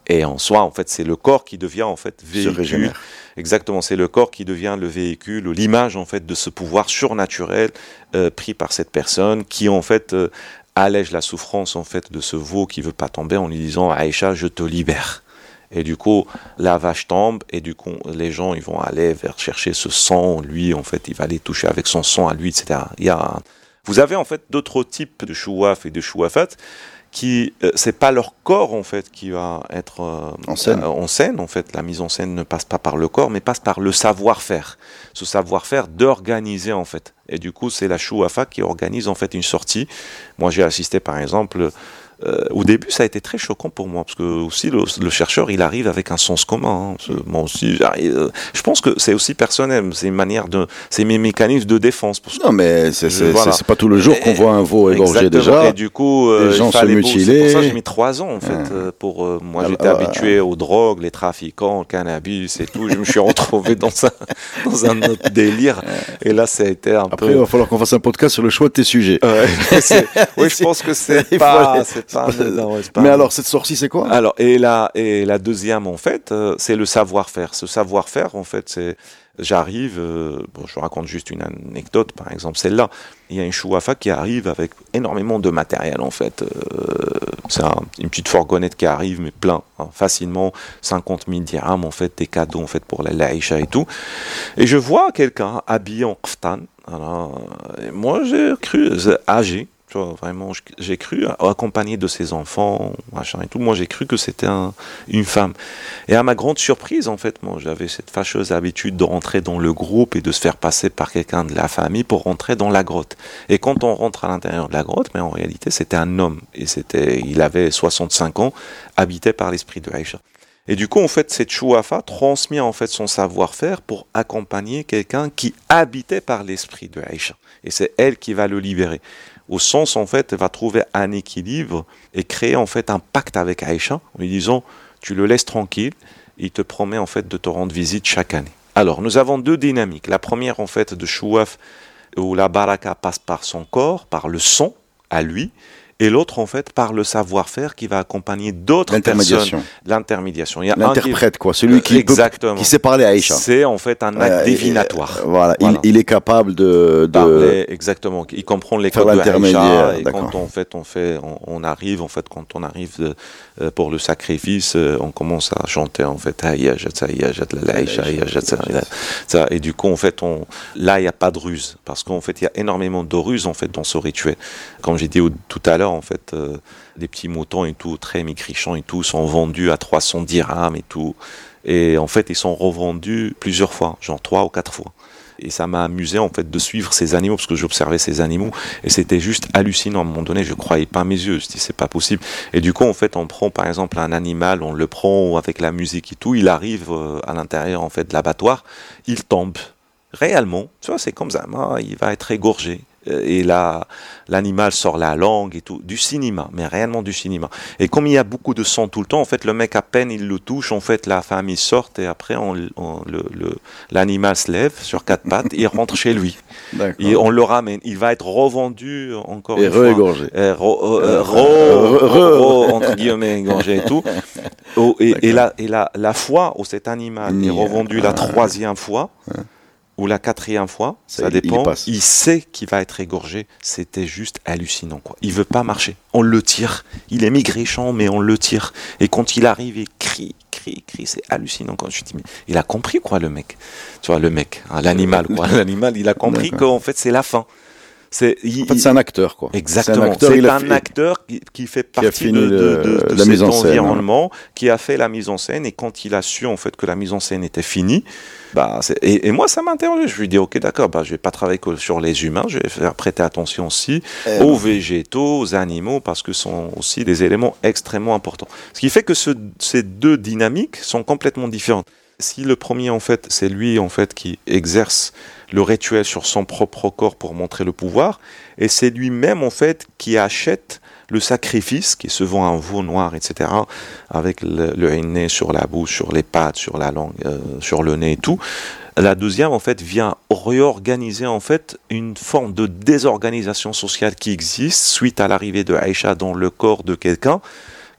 Et en soi, en fait, c'est le corps qui devient en fait véhicule. Exactement, c'est le corps qui devient le véhicule, l'image en fait de ce pouvoir surnaturel euh, pris par cette personne qui en fait euh, allège la souffrance en fait de ce veau qui veut pas tomber en lui disant Aïcha, je te libère. Et du coup, la vache tombe, et du coup, les gens, ils vont aller vers chercher ce sang. Lui, en fait, il va les toucher avec son sang à lui, etc. Il y a un- Vous avez en fait d'autres types de chouaf et de chouafat qui, euh, c'est pas leur corps en fait qui va être euh, En scène. euh, en scène. En fait, la mise en scène ne passe pas par le corps, mais passe par le savoir-faire. Ce savoir-faire d'organiser en fait. Et du coup, c'est la chouafa qui organise en fait une sortie. Moi, j'ai assisté par exemple euh, au début, ça a été très choquant pour moi, parce que aussi le, le chercheur, il arrive avec un sens commun. Hein. Moi aussi, j'arrive. euh, je pense que c'est aussi personnel, c'est une manière de, c'est mes mécanismes de défense. Parce Non, mais c'est Voilà. pas tout le jour qu'on voit un veau égorgé déjà. Et du coup, euh, des gens il se beau- C'est mutiler. pour ça que j'ai mis trois ans en fait. Ouais. euh, pour euh, moi, Ah, j'étais ah, habitué aux drogues, les trafiquants, le cannabis et tout. Je me suis retrouvé dans un dans un autre délire. Et là, ça a été un Après, peu. il va falloir qu'on fasse un podcast sur le choix de tes sujets. Oui, je pense que c'est pas, pas, pas- Mais alors, cette sortie, c'est quoi? Alors, et la, et la deuxième, en fait, euh, c'est le savoir-faire. Ce savoir-faire, en fait, c'est, j'arrive, euh, bon, je raconte juste une anecdote, par exemple, celle-là. Il y a une chouafa qui arrive avec énormément de matériel, en fait. Euh, c'est un- une petite fourgonnette qui arrive, mais plein, hein, facilement, 50 000 dirhams, en fait, des cadeaux, en fait, pour la laïcha et tout. Et je vois quelqu'un habillé en kftan. Et moi, j'ai cru, âgé, vraiment, j'ai cru, accompagné de ses enfants, machin et tout. Moi, j'ai cru que c'était un- une femme. Et à ma grande surprise, en fait, moi, j'avais cette fâcheuse habitude de rentrer dans le groupe et de se faire passer par quelqu'un de la famille pour rentrer dans la grotte. Et quand on rentre à l'intérieur de la grotte, mais en réalité, c'était un homme. Et c'était, il avait 65 ans, habité par l'esprit de Aïcha. Et du coup, en fait, cette chouafa transmet en fait son savoir-faire pour accompagner quelqu'un qui habitait par l'esprit de Aïcha. Et c'est elle qui va le libérer. Au sens, en fait, va trouver un équilibre et créer en fait un pacte avec Aïcha en lui disant tu le laisses tranquille, il te promet en fait de te rendre visite chaque année. Alors, nous avons deux dynamiques. La première, en fait, de Chouaf, où la baraka passe par son corps, par le son à lui, et l'autre, en fait, par le savoir-faire qui va accompagner d'autres personnes. L'intermédiation. L'interprète, quoi. Celui qui, peut- qui sait parler à Aïcha. C'est en fait un acte Euh, divinatoire. euh, voilà. Il- Voilà. Il, est capable de. de- Parler, exactement. Il comprend les codes de Aïcha. Et quand on fait, on fait, on, on arrive en fait, quand on arrive de- euh, pour le sacrifice, euh, on commence à chanter en fait, ça. Et du coup, en fait, on, là, il n'y a pas de ruse, parce qu'en fait, il y a énormément de ruse en fait dans ce rituel. Comme j'ai dit tout à l'heure, en fait, euh, les petits moutons et tout, très maigrichons et tout, sont vendus à 300 dirhams et tout. Et en fait, ils sont revendus plusieurs fois, genre trois ou quatre fois. Et ça m'a amusé en fait de suivre ces animaux parce que j'observais ces animaux et c'était juste hallucinant. À un moment donné, je croyais pas mes yeux. Je dis c'est pas possible. Et du coup, en fait, on prend par exemple un animal, on le prend avec la musique et tout. Il arrive euh, à l'intérieur en fait de l'abattoir, il tombe réellement. Tu vois, c'est comme ça. il va être égorgé. Euh, Et là, l'animal sort la langue et tout, du cinéma, mais réellement du cinéma. Et comme il y a beaucoup de sang tout le temps, en fait, le mec à peine il le touche, en fait, la famille sort et après, on, on- le, le- l'animal se lève sur quatre pattes, il rentre chez lui. Et on le ramène. Il va être revendu encore Et une fois. re-égorgé. Euh, ro- euh, Euh, re- re- entre guillemets et tout. Oh, et, et la, et la, la fois où cet animal Ni- est revendu la troisième fois, ou la quatrième fois, Ça, ça il- il dépend. Il, sait qu'il va être égorgé. C'était juste hallucinant, quoi. Il veut pas marcher. On le tire. Il est maigrichon, mais on le tire. Et quand il arrive, il crie, crie, crie. C'est hallucinant. Quand je dis, mais il a compris, quoi, le mec. Tu vois, le mec, hein, l'animal, quoi. L'animal, il a compris qu'en fait, c'est la fin. C'est, il- En fait, c'est un acteur, quoi. Exactement. C'est un acteur, C'est il a un fait- acteur qui, qui fait partie de, de- de- de la cet mise en scène, environnement, qui a fait la mise en scène. Et quand il a su en fait que la mise en scène était finie, bah, et, et moi ça m'a interrogé. Je lui dit ok d'accord, bah, je vais pas travailler que sur les humains, je vais faire prêter attention aussi Euh, aux végétaux, aux animaux, parce que ce sont aussi des éléments extrêmement importants. Ce qui fait que ce- ces deux dynamiques sont complètement différentes. Si le premier en fait c'est lui en fait qui exerce le rituel sur son propre corps pour montrer le pouvoir, et c'est lui-même en fait qui achète le sacrifice, qui est souvent un veau noir, etc., avec le, le henné sur la bouche, sur les pattes, sur la langue, euh, sur le nez et tout. La deuxième, en fait, vient réorganiser en fait une forme de désorganisation sociale qui existe suite à l'arrivée de Aïcha dans le corps de quelqu'un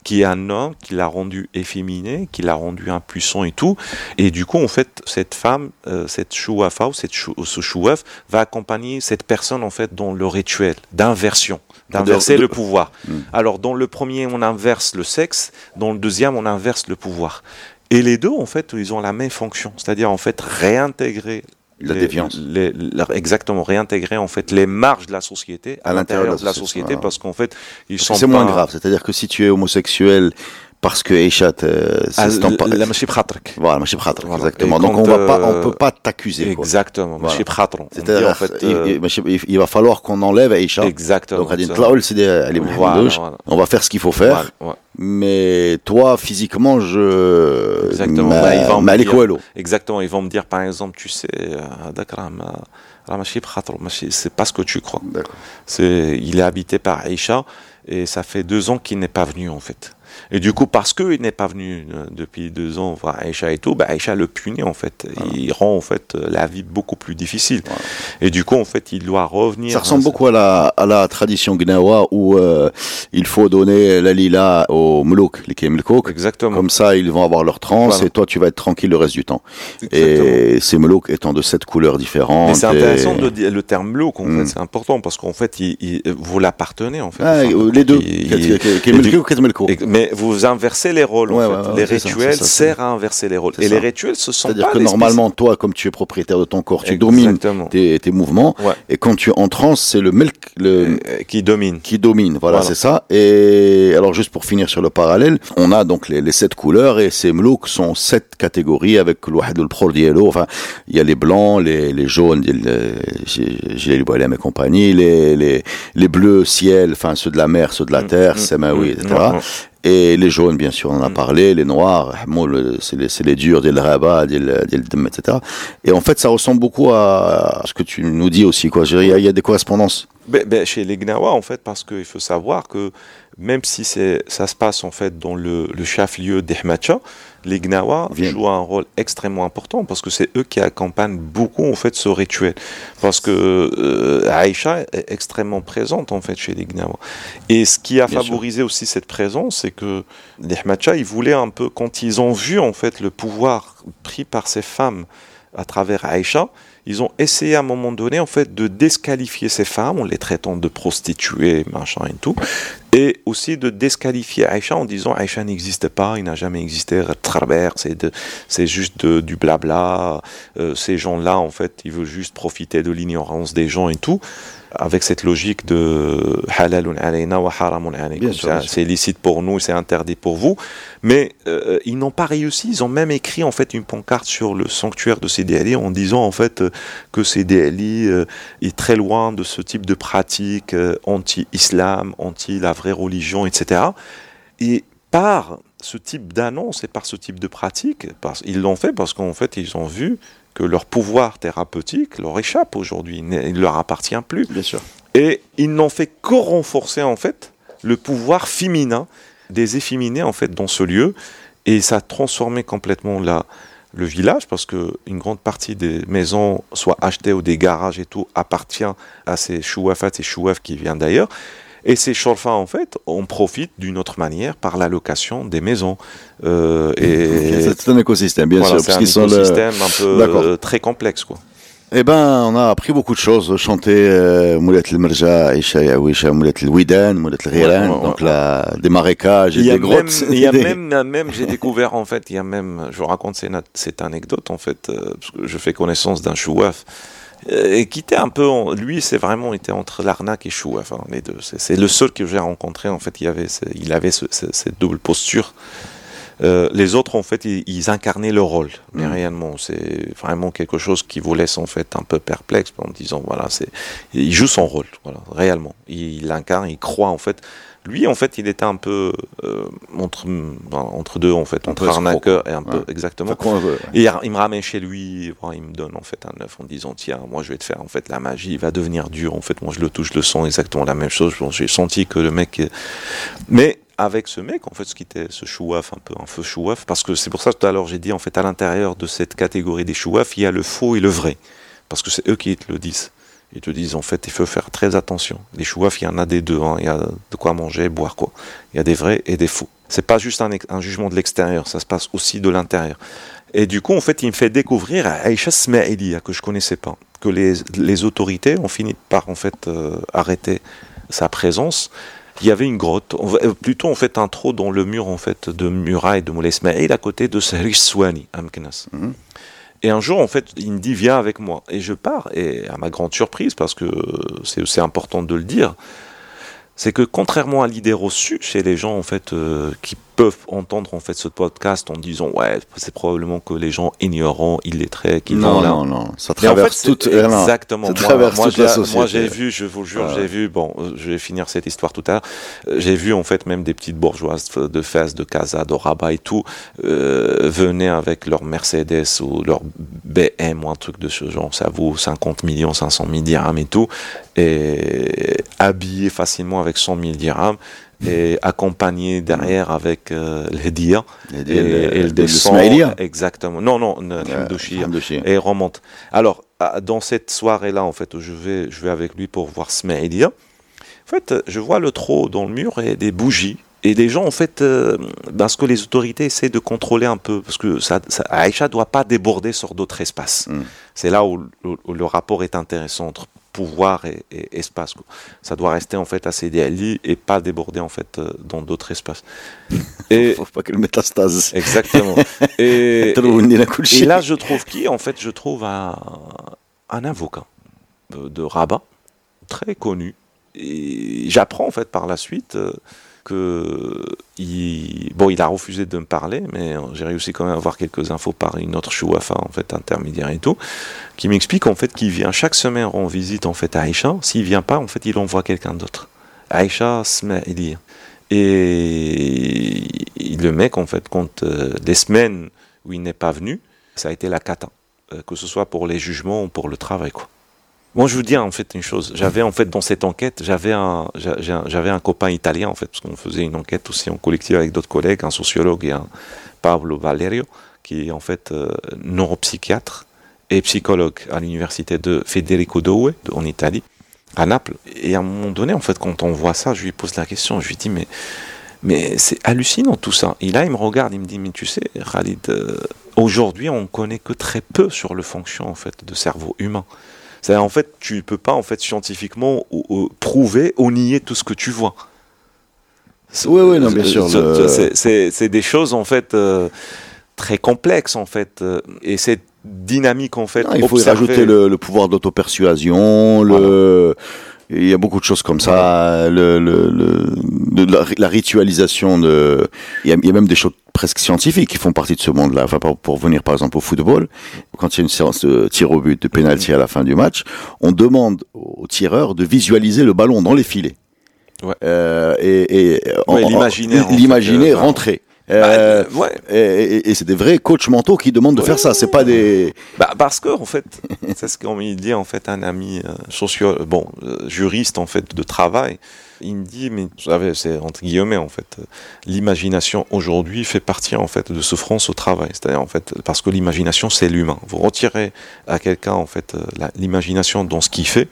qui est un homme, qui l'a rendu efféminé, qui l'a rendu impuissant et tout. Et du coup, en fait, cette femme, euh, cette chouafa ou cette chou, ce chouaf va accompagner cette personne, en fait, dans le rituel d'inversion, d'inverser De- le pouvoir. Hmm. Alors, dans le premier, on inverse le sexe, dans le deuxième, on inverse le pouvoir. Et les deux, en fait, ils ont la même fonction, c'est-à-dire, en fait, réintégrer La les- les- exactement, réintégrer en fait les marges de la société à, l'intérieur de la société, voilà. parce qu'en fait, ils sont C'est moins grave. C'est-à-dire que si tu es homosexuel parce que Aisha, ah, la machib khatrak. Voilà, machib khatrak, exactement. Donc on va pas, on peut pas t'accuser. Exactement, machib khatrak. C'est-à-dire, en fait, il, va falloir qu'on enlève Aisha. Exactement. Donc, on va faire ce qu'il faut faire. Mais toi, physiquement, je. Exactement. Bah, ils vont me dire, exactement. Ils vont me dire, par exemple, tu sais, c'est pas ce que tu crois. C'est, il est habité par Aisha et ça fait deux ans qu'il n'est pas venu en fait. Et du coup, parce qu'il n'est pas venu euh, depuis deux ans voir Aïcha et tout, bah Aïcha le punit en fait. Il rend en fait euh, la vie beaucoup plus difficile. Et du coup, en fait, il doit revenir. Ça ressemble beaucoup à la, à la tradition gnawa où euh, il faut donner la lila aux mlouk, les kemilkouk. Exactement. Comme ça, ils vont avoir leur transe et toi, tu vas être tranquille le reste du temps. Exactement. Et ces mlouk étant de sept couleurs différentes. c'est intéressant de dire le terme mlouk, en fait, hmm. c'est important parce qu'en fait, il, vous l'appartenez en fait. Ah, les deux. Mais vous inversez les rôles. en fait. les rituels servent à inverser les rôles. Et les rituels, ce sont C'est-à-dire que normalement, toi, comme tu es propriétaire de ton corps, tu domines tes, tes, mouvements. Et quand tu es en transe, c'est le milk le, euh, qui domine. Qui domine, voilà, c'est ça. Et alors, juste pour finir sur le parallèle, on a donc les, les sept couleurs et ces mlouks sont sept catégories avec le Enfin, il y a les blancs, les, les jaunes, j'ai les et compagnie, les, les, les bleus ciel, enfin ceux de la mer, ceux de la mm, terre, c'est oui, etc. Et les jaunes, bien sûr, on en a mm. parlé, les noirs, c'est les, les durs, des rabat, des etc. Et en fait, ça ressemble beaucoup à ce que tu nous dis aussi, quoi. Il y, y a des correspondances. Ben, ben, chez les Gnawa, en fait, parce qu'il faut savoir que même si ça se passe en fait dans le, le chef-lieu d'Ehmacha, les Gnawa jouent un rôle extrêmement important parce que c'est eux qui accompagnent beaucoup en fait ce rituel. Parce que euh, Aïcha est extrêmement présente en fait chez les Gnawa. Et ce qui a favorisé aussi cette présence, c'est que les Hmacha, ils voulaient un peu, quand ils ont vu en fait le pouvoir pris par ces femmes à travers Aïcha, ils ont essayé à un moment donné en fait de disqualifier ces femmes en les traitant de prostituées, machin et tout, et aussi de disqualifier Aïcha en disant Aïcha n'existe pas, il n'a jamais existé, c'est c'est juste du blabla, euh, ces gens-là en fait ils veulent juste profiter de l'ignorance des gens et tout avec cette logique de halalun alayna wa haramun C'est licite pour nous, c'est interdit pour vous. Mais euh, ils n'ont pas réussi. Ils ont même écrit en fait une pancarte sur le sanctuaire de Sidi en disant en fait que Sidi euh, est très loin de ce type de pratique euh, anti-islam, anti la vraie religion, etc. Et par ce type d'annonce et par ce type de pratique, parce, ils l'ont fait parce qu'en fait ils ont vu que leur pouvoir thérapeutique leur échappe aujourd'hui, il ne leur appartient plus. Bien sûr. Et ils n'ont fait que renforcer en fait le pouvoir féminin des efféminés en fait dans ce lieu, et ça a transformé complètement la, le village parce que une grande partie des maisons, soit achetées ou des garages et tout, appartient à ces chouafats et chouafs qui viennent d'ailleurs. Et ces chorfas, en fait, on profite d'une autre manière par la location des maisons. Euh, et c'est un écosystème, bien sûr. C'est un écosystème un peu euh, très complexe, quoi. Eh ben, on a appris beaucoup de choses. Chanter euh, Moulet el Merja, Moulet el Widan, Moulet el donc la, des marécages et des grottes. Il y a même, même j'ai découvert en fait, il y a même, je vous raconte cette, anecdote en fait, parce que je fais connaissance d'un chouaf euh, qui était un peu, lui, c'est vraiment été entre l'arnaque et chou, enfin les deux. C'est le seul que j'ai rencontré en fait. Il avait, il avait cette double posture. Euh, les autres, en fait, ils, incarnaient leur rôle, mais mm. réellement, c'est vraiment quelque chose qui vous laisse en fait un peu perplexe en disant voilà, c'est, il joue son rôle, voilà, réellement. Il, incarne, il croit en fait. Lui, en fait, il était un peu euh, entre, entre deux, en fait, entre arnaqueur et un peu, exactement. Et il me ramène chez lui, il me donne en fait un œuf en disant tiens, moi je vais te faire en fait la magie, il va devenir dur. En fait, moi je le touche, je le sens exactement la même chose. J'ai senti que le mec, mais avec ce mec, en fait, ce qui était ce chouaf, un peu un feu chouaf, parce que c'est pour ça tout à l'heure j'ai dit, en fait, à l'intérieur de cette catégorie des chouaf, il y a le faux et le vrai, parce que c'est eux qui te le disent. Ils te disent, en fait, il faut faire très attention. Les chouaf, il y en a des deux, hein. il y a de quoi manger, boire quoi. Il y a des vrais et des faux. C'est pas juste un, jugement de l'extérieur, ça se passe aussi de l'intérieur. Et du coup, en fait, il me fait découvrir Aïcha Smaïlia, que je connaissais pas, que les, autorités ont fini par, en fait, euh, arrêter sa présence il y avait une grotte, euh, plutôt en fait un trou dans le mur en fait de muraille de Moulay Ismail à côté de Sarish Swani, à. Et un jour, en fait, il me dit Viens avec moi. Et je pars, et à ma grande surprise, parce que c'est important de le dire, c'est que contrairement à l'idée reçue chez les gens en fait euh, qui peuvent entendre en fait ce podcast en disant ouais c'est probablement que les gens ignorants illettrés qui non, là non non. Ça traverse en toute exactement. ça traverse moi, toute la société. moi j'ai vu je vous jure j'ai vu bon je vais finir cette histoire tout à l'heure. J'ai vu en fait même des petites bourgeoises de Fès de Casa de Rabat et tout euh, venaient avec leur Mercedes ou leur BM ou un truc de ce genre ça vaut 50 millions 500 000 dirhams et tout et habillés facilement avec 100 000 dirhams et accompagné derrière avec euh, les dires et, et, et le descend exactement. Non non euh, et remonte. Alors dans cette soirée là en fait où je vais je vais avec lui pour voir Smaïlia en fait je vois le trot dans le mur et des bougies. Et des gens en fait euh, parce que les autorités essaient de contrôler un peu parce que ça, ça Aïcha doit pas déborder sur d'autres espaces. Mm. c'est là où, où, où, le rapport est intéressant entre pouvoir et, et, espace. Ça doit rester en fait assez déali et pas déborder en fait euh, dans d'autres espaces. Et faut pas que le métastase. Exactement. et, et, et, là, je trouve qui En fait, je trouve un, un avocat de, de, Rabat très connu. Et j'apprends en fait par la suite. Euh, que il, bon, il a refusé de me parler, mais j'ai réussi quand même à avoir quelques infos par une autre chouafa en fait intermédiaire et tout, qui m'explique en fait qu'il vient chaque semaine en visite en fait à Aïcha. S'il vient pas, en fait, il envoie quelqu'un d'autre. Aïcha Smaïli. Et le mec en fait compte euh, des semaines où il n'est pas venu, ça a été la cata, euh, que ce soit pour les jugements ou pour le travail quoi. Moi, je vous dis en fait une chose. J'avais en fait dans cette enquête, j'avais un, j'avais un copain italien en fait, parce qu'on faisait une enquête aussi en collectif avec d'autres collègues, un sociologue et un Pablo Valerio, qui est en fait euh, neuropsychiatre et psychologue à l'université de Federico Doue en Italie, à Naples. Et à un moment donné, en fait, quand on voit ça, je lui pose la question, je lui dis mais mais c'est hallucinant tout ça. Et là, il me regarde, il me dit mais tu sais, Khalid, euh, aujourd'hui, on connaît que très peu sur le fonction en fait de cerveau humain. C'est en fait, tu peux pas en fait scientifiquement ou, ou, prouver ou nier tout ce que tu vois. Oui, oui, non, bien sûr. C'est des choses en fait euh, très complexes en fait, euh, et cette dynamique en fait. Non, il faut y rajouter le, le pouvoir d'autopersuasion, le. Il y a beaucoup de choses comme ça. Le, le, le la, la, ritualisation de. Il y, a, il y, a, même des choses presque scientifiques qui font partie de ce monde-là. Enfin, pour, pour venir par exemple au football, quand il y a une séance de tir au but, de pénalty à la fin du match, on demande aux tireurs de visualiser le ballon dans les filets. Ouais. Euh, et, et ouais, l'imaginer, l'imaginer euh, rentrer. Euh, bah, ouais. Et, et, et c'est des vrais coachs mentaux qui demandent de ouais. faire ça. C'est pas des. Bah parce que en fait, c'est ce qu'on me dit en fait un ami euh, socio, bon euh, juriste en fait de travail. Il me dit, mais vous savez, c'est entre guillemets en fait, l'imagination aujourd'hui fait partie en fait de souffrance au travail. C'est-à-dire en fait parce que l'imagination c'est l'humain. Vous retirez à quelqu'un en fait l'imagination dans ce qu'il fait,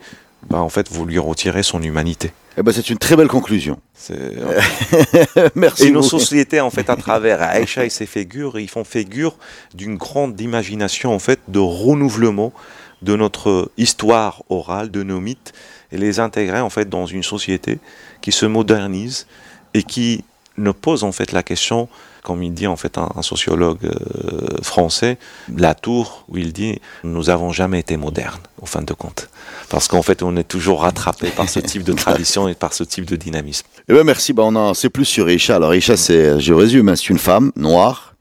bah en fait vous lui retirez son humanité. Eh ben, c'est une très belle conclusion. Merci. Et nos sociétés, en fait, à travers Aïcha et ses figures, ils font figure d'une grande imagination, en fait, de renouvellement de notre histoire orale, de nos mythes, et les intégrer, en fait, dans une société qui se modernise et qui ne pose, en fait, la question comme il dit en fait un, sociologue euh, français, Latour, où il dit nous avons jamais été modernes, au fin de compte, parce qu'en fait on est toujours rattrapé par ce type de tradition et par ce type de dynamisme. Eh ben merci, ben on en sait plus sur Isha. Alors Isha, c'est, je résume, hein, c'est une femme noire.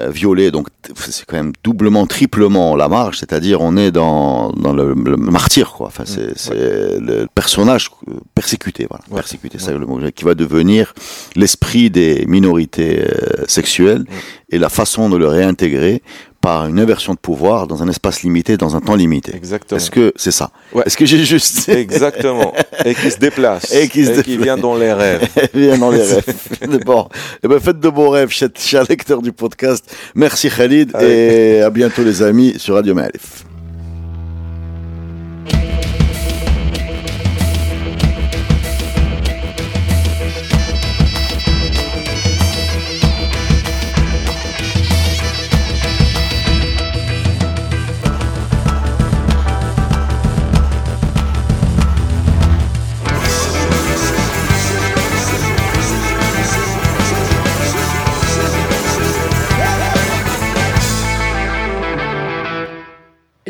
Euh, violée, donc c'est quand même doublement, triplement la marge, c'est-à-dire on est dans, dans le, le martyr, quoi. Enfin, c'est, ouais. le personnage persécuté, voilà, ouais. persécuté, ouais. c'est le mot, qui va devenir l'esprit des minorités euh, sexuelles et la façon de le réintégrer par une inversion de pouvoir dans un espace limité, dans un temps limité. Exactement. Est-ce que c'est ça ouais. Est-ce que j'ai juste Exactement. Et qui se déplace. Et qui, se et qui vient dans les rêves. et vient dans les rêves. bon. Eh ben, faites de beaux rêves, cher lecteur du podcast. Merci Khalid Allez. et à bientôt les amis sur Radio Malif.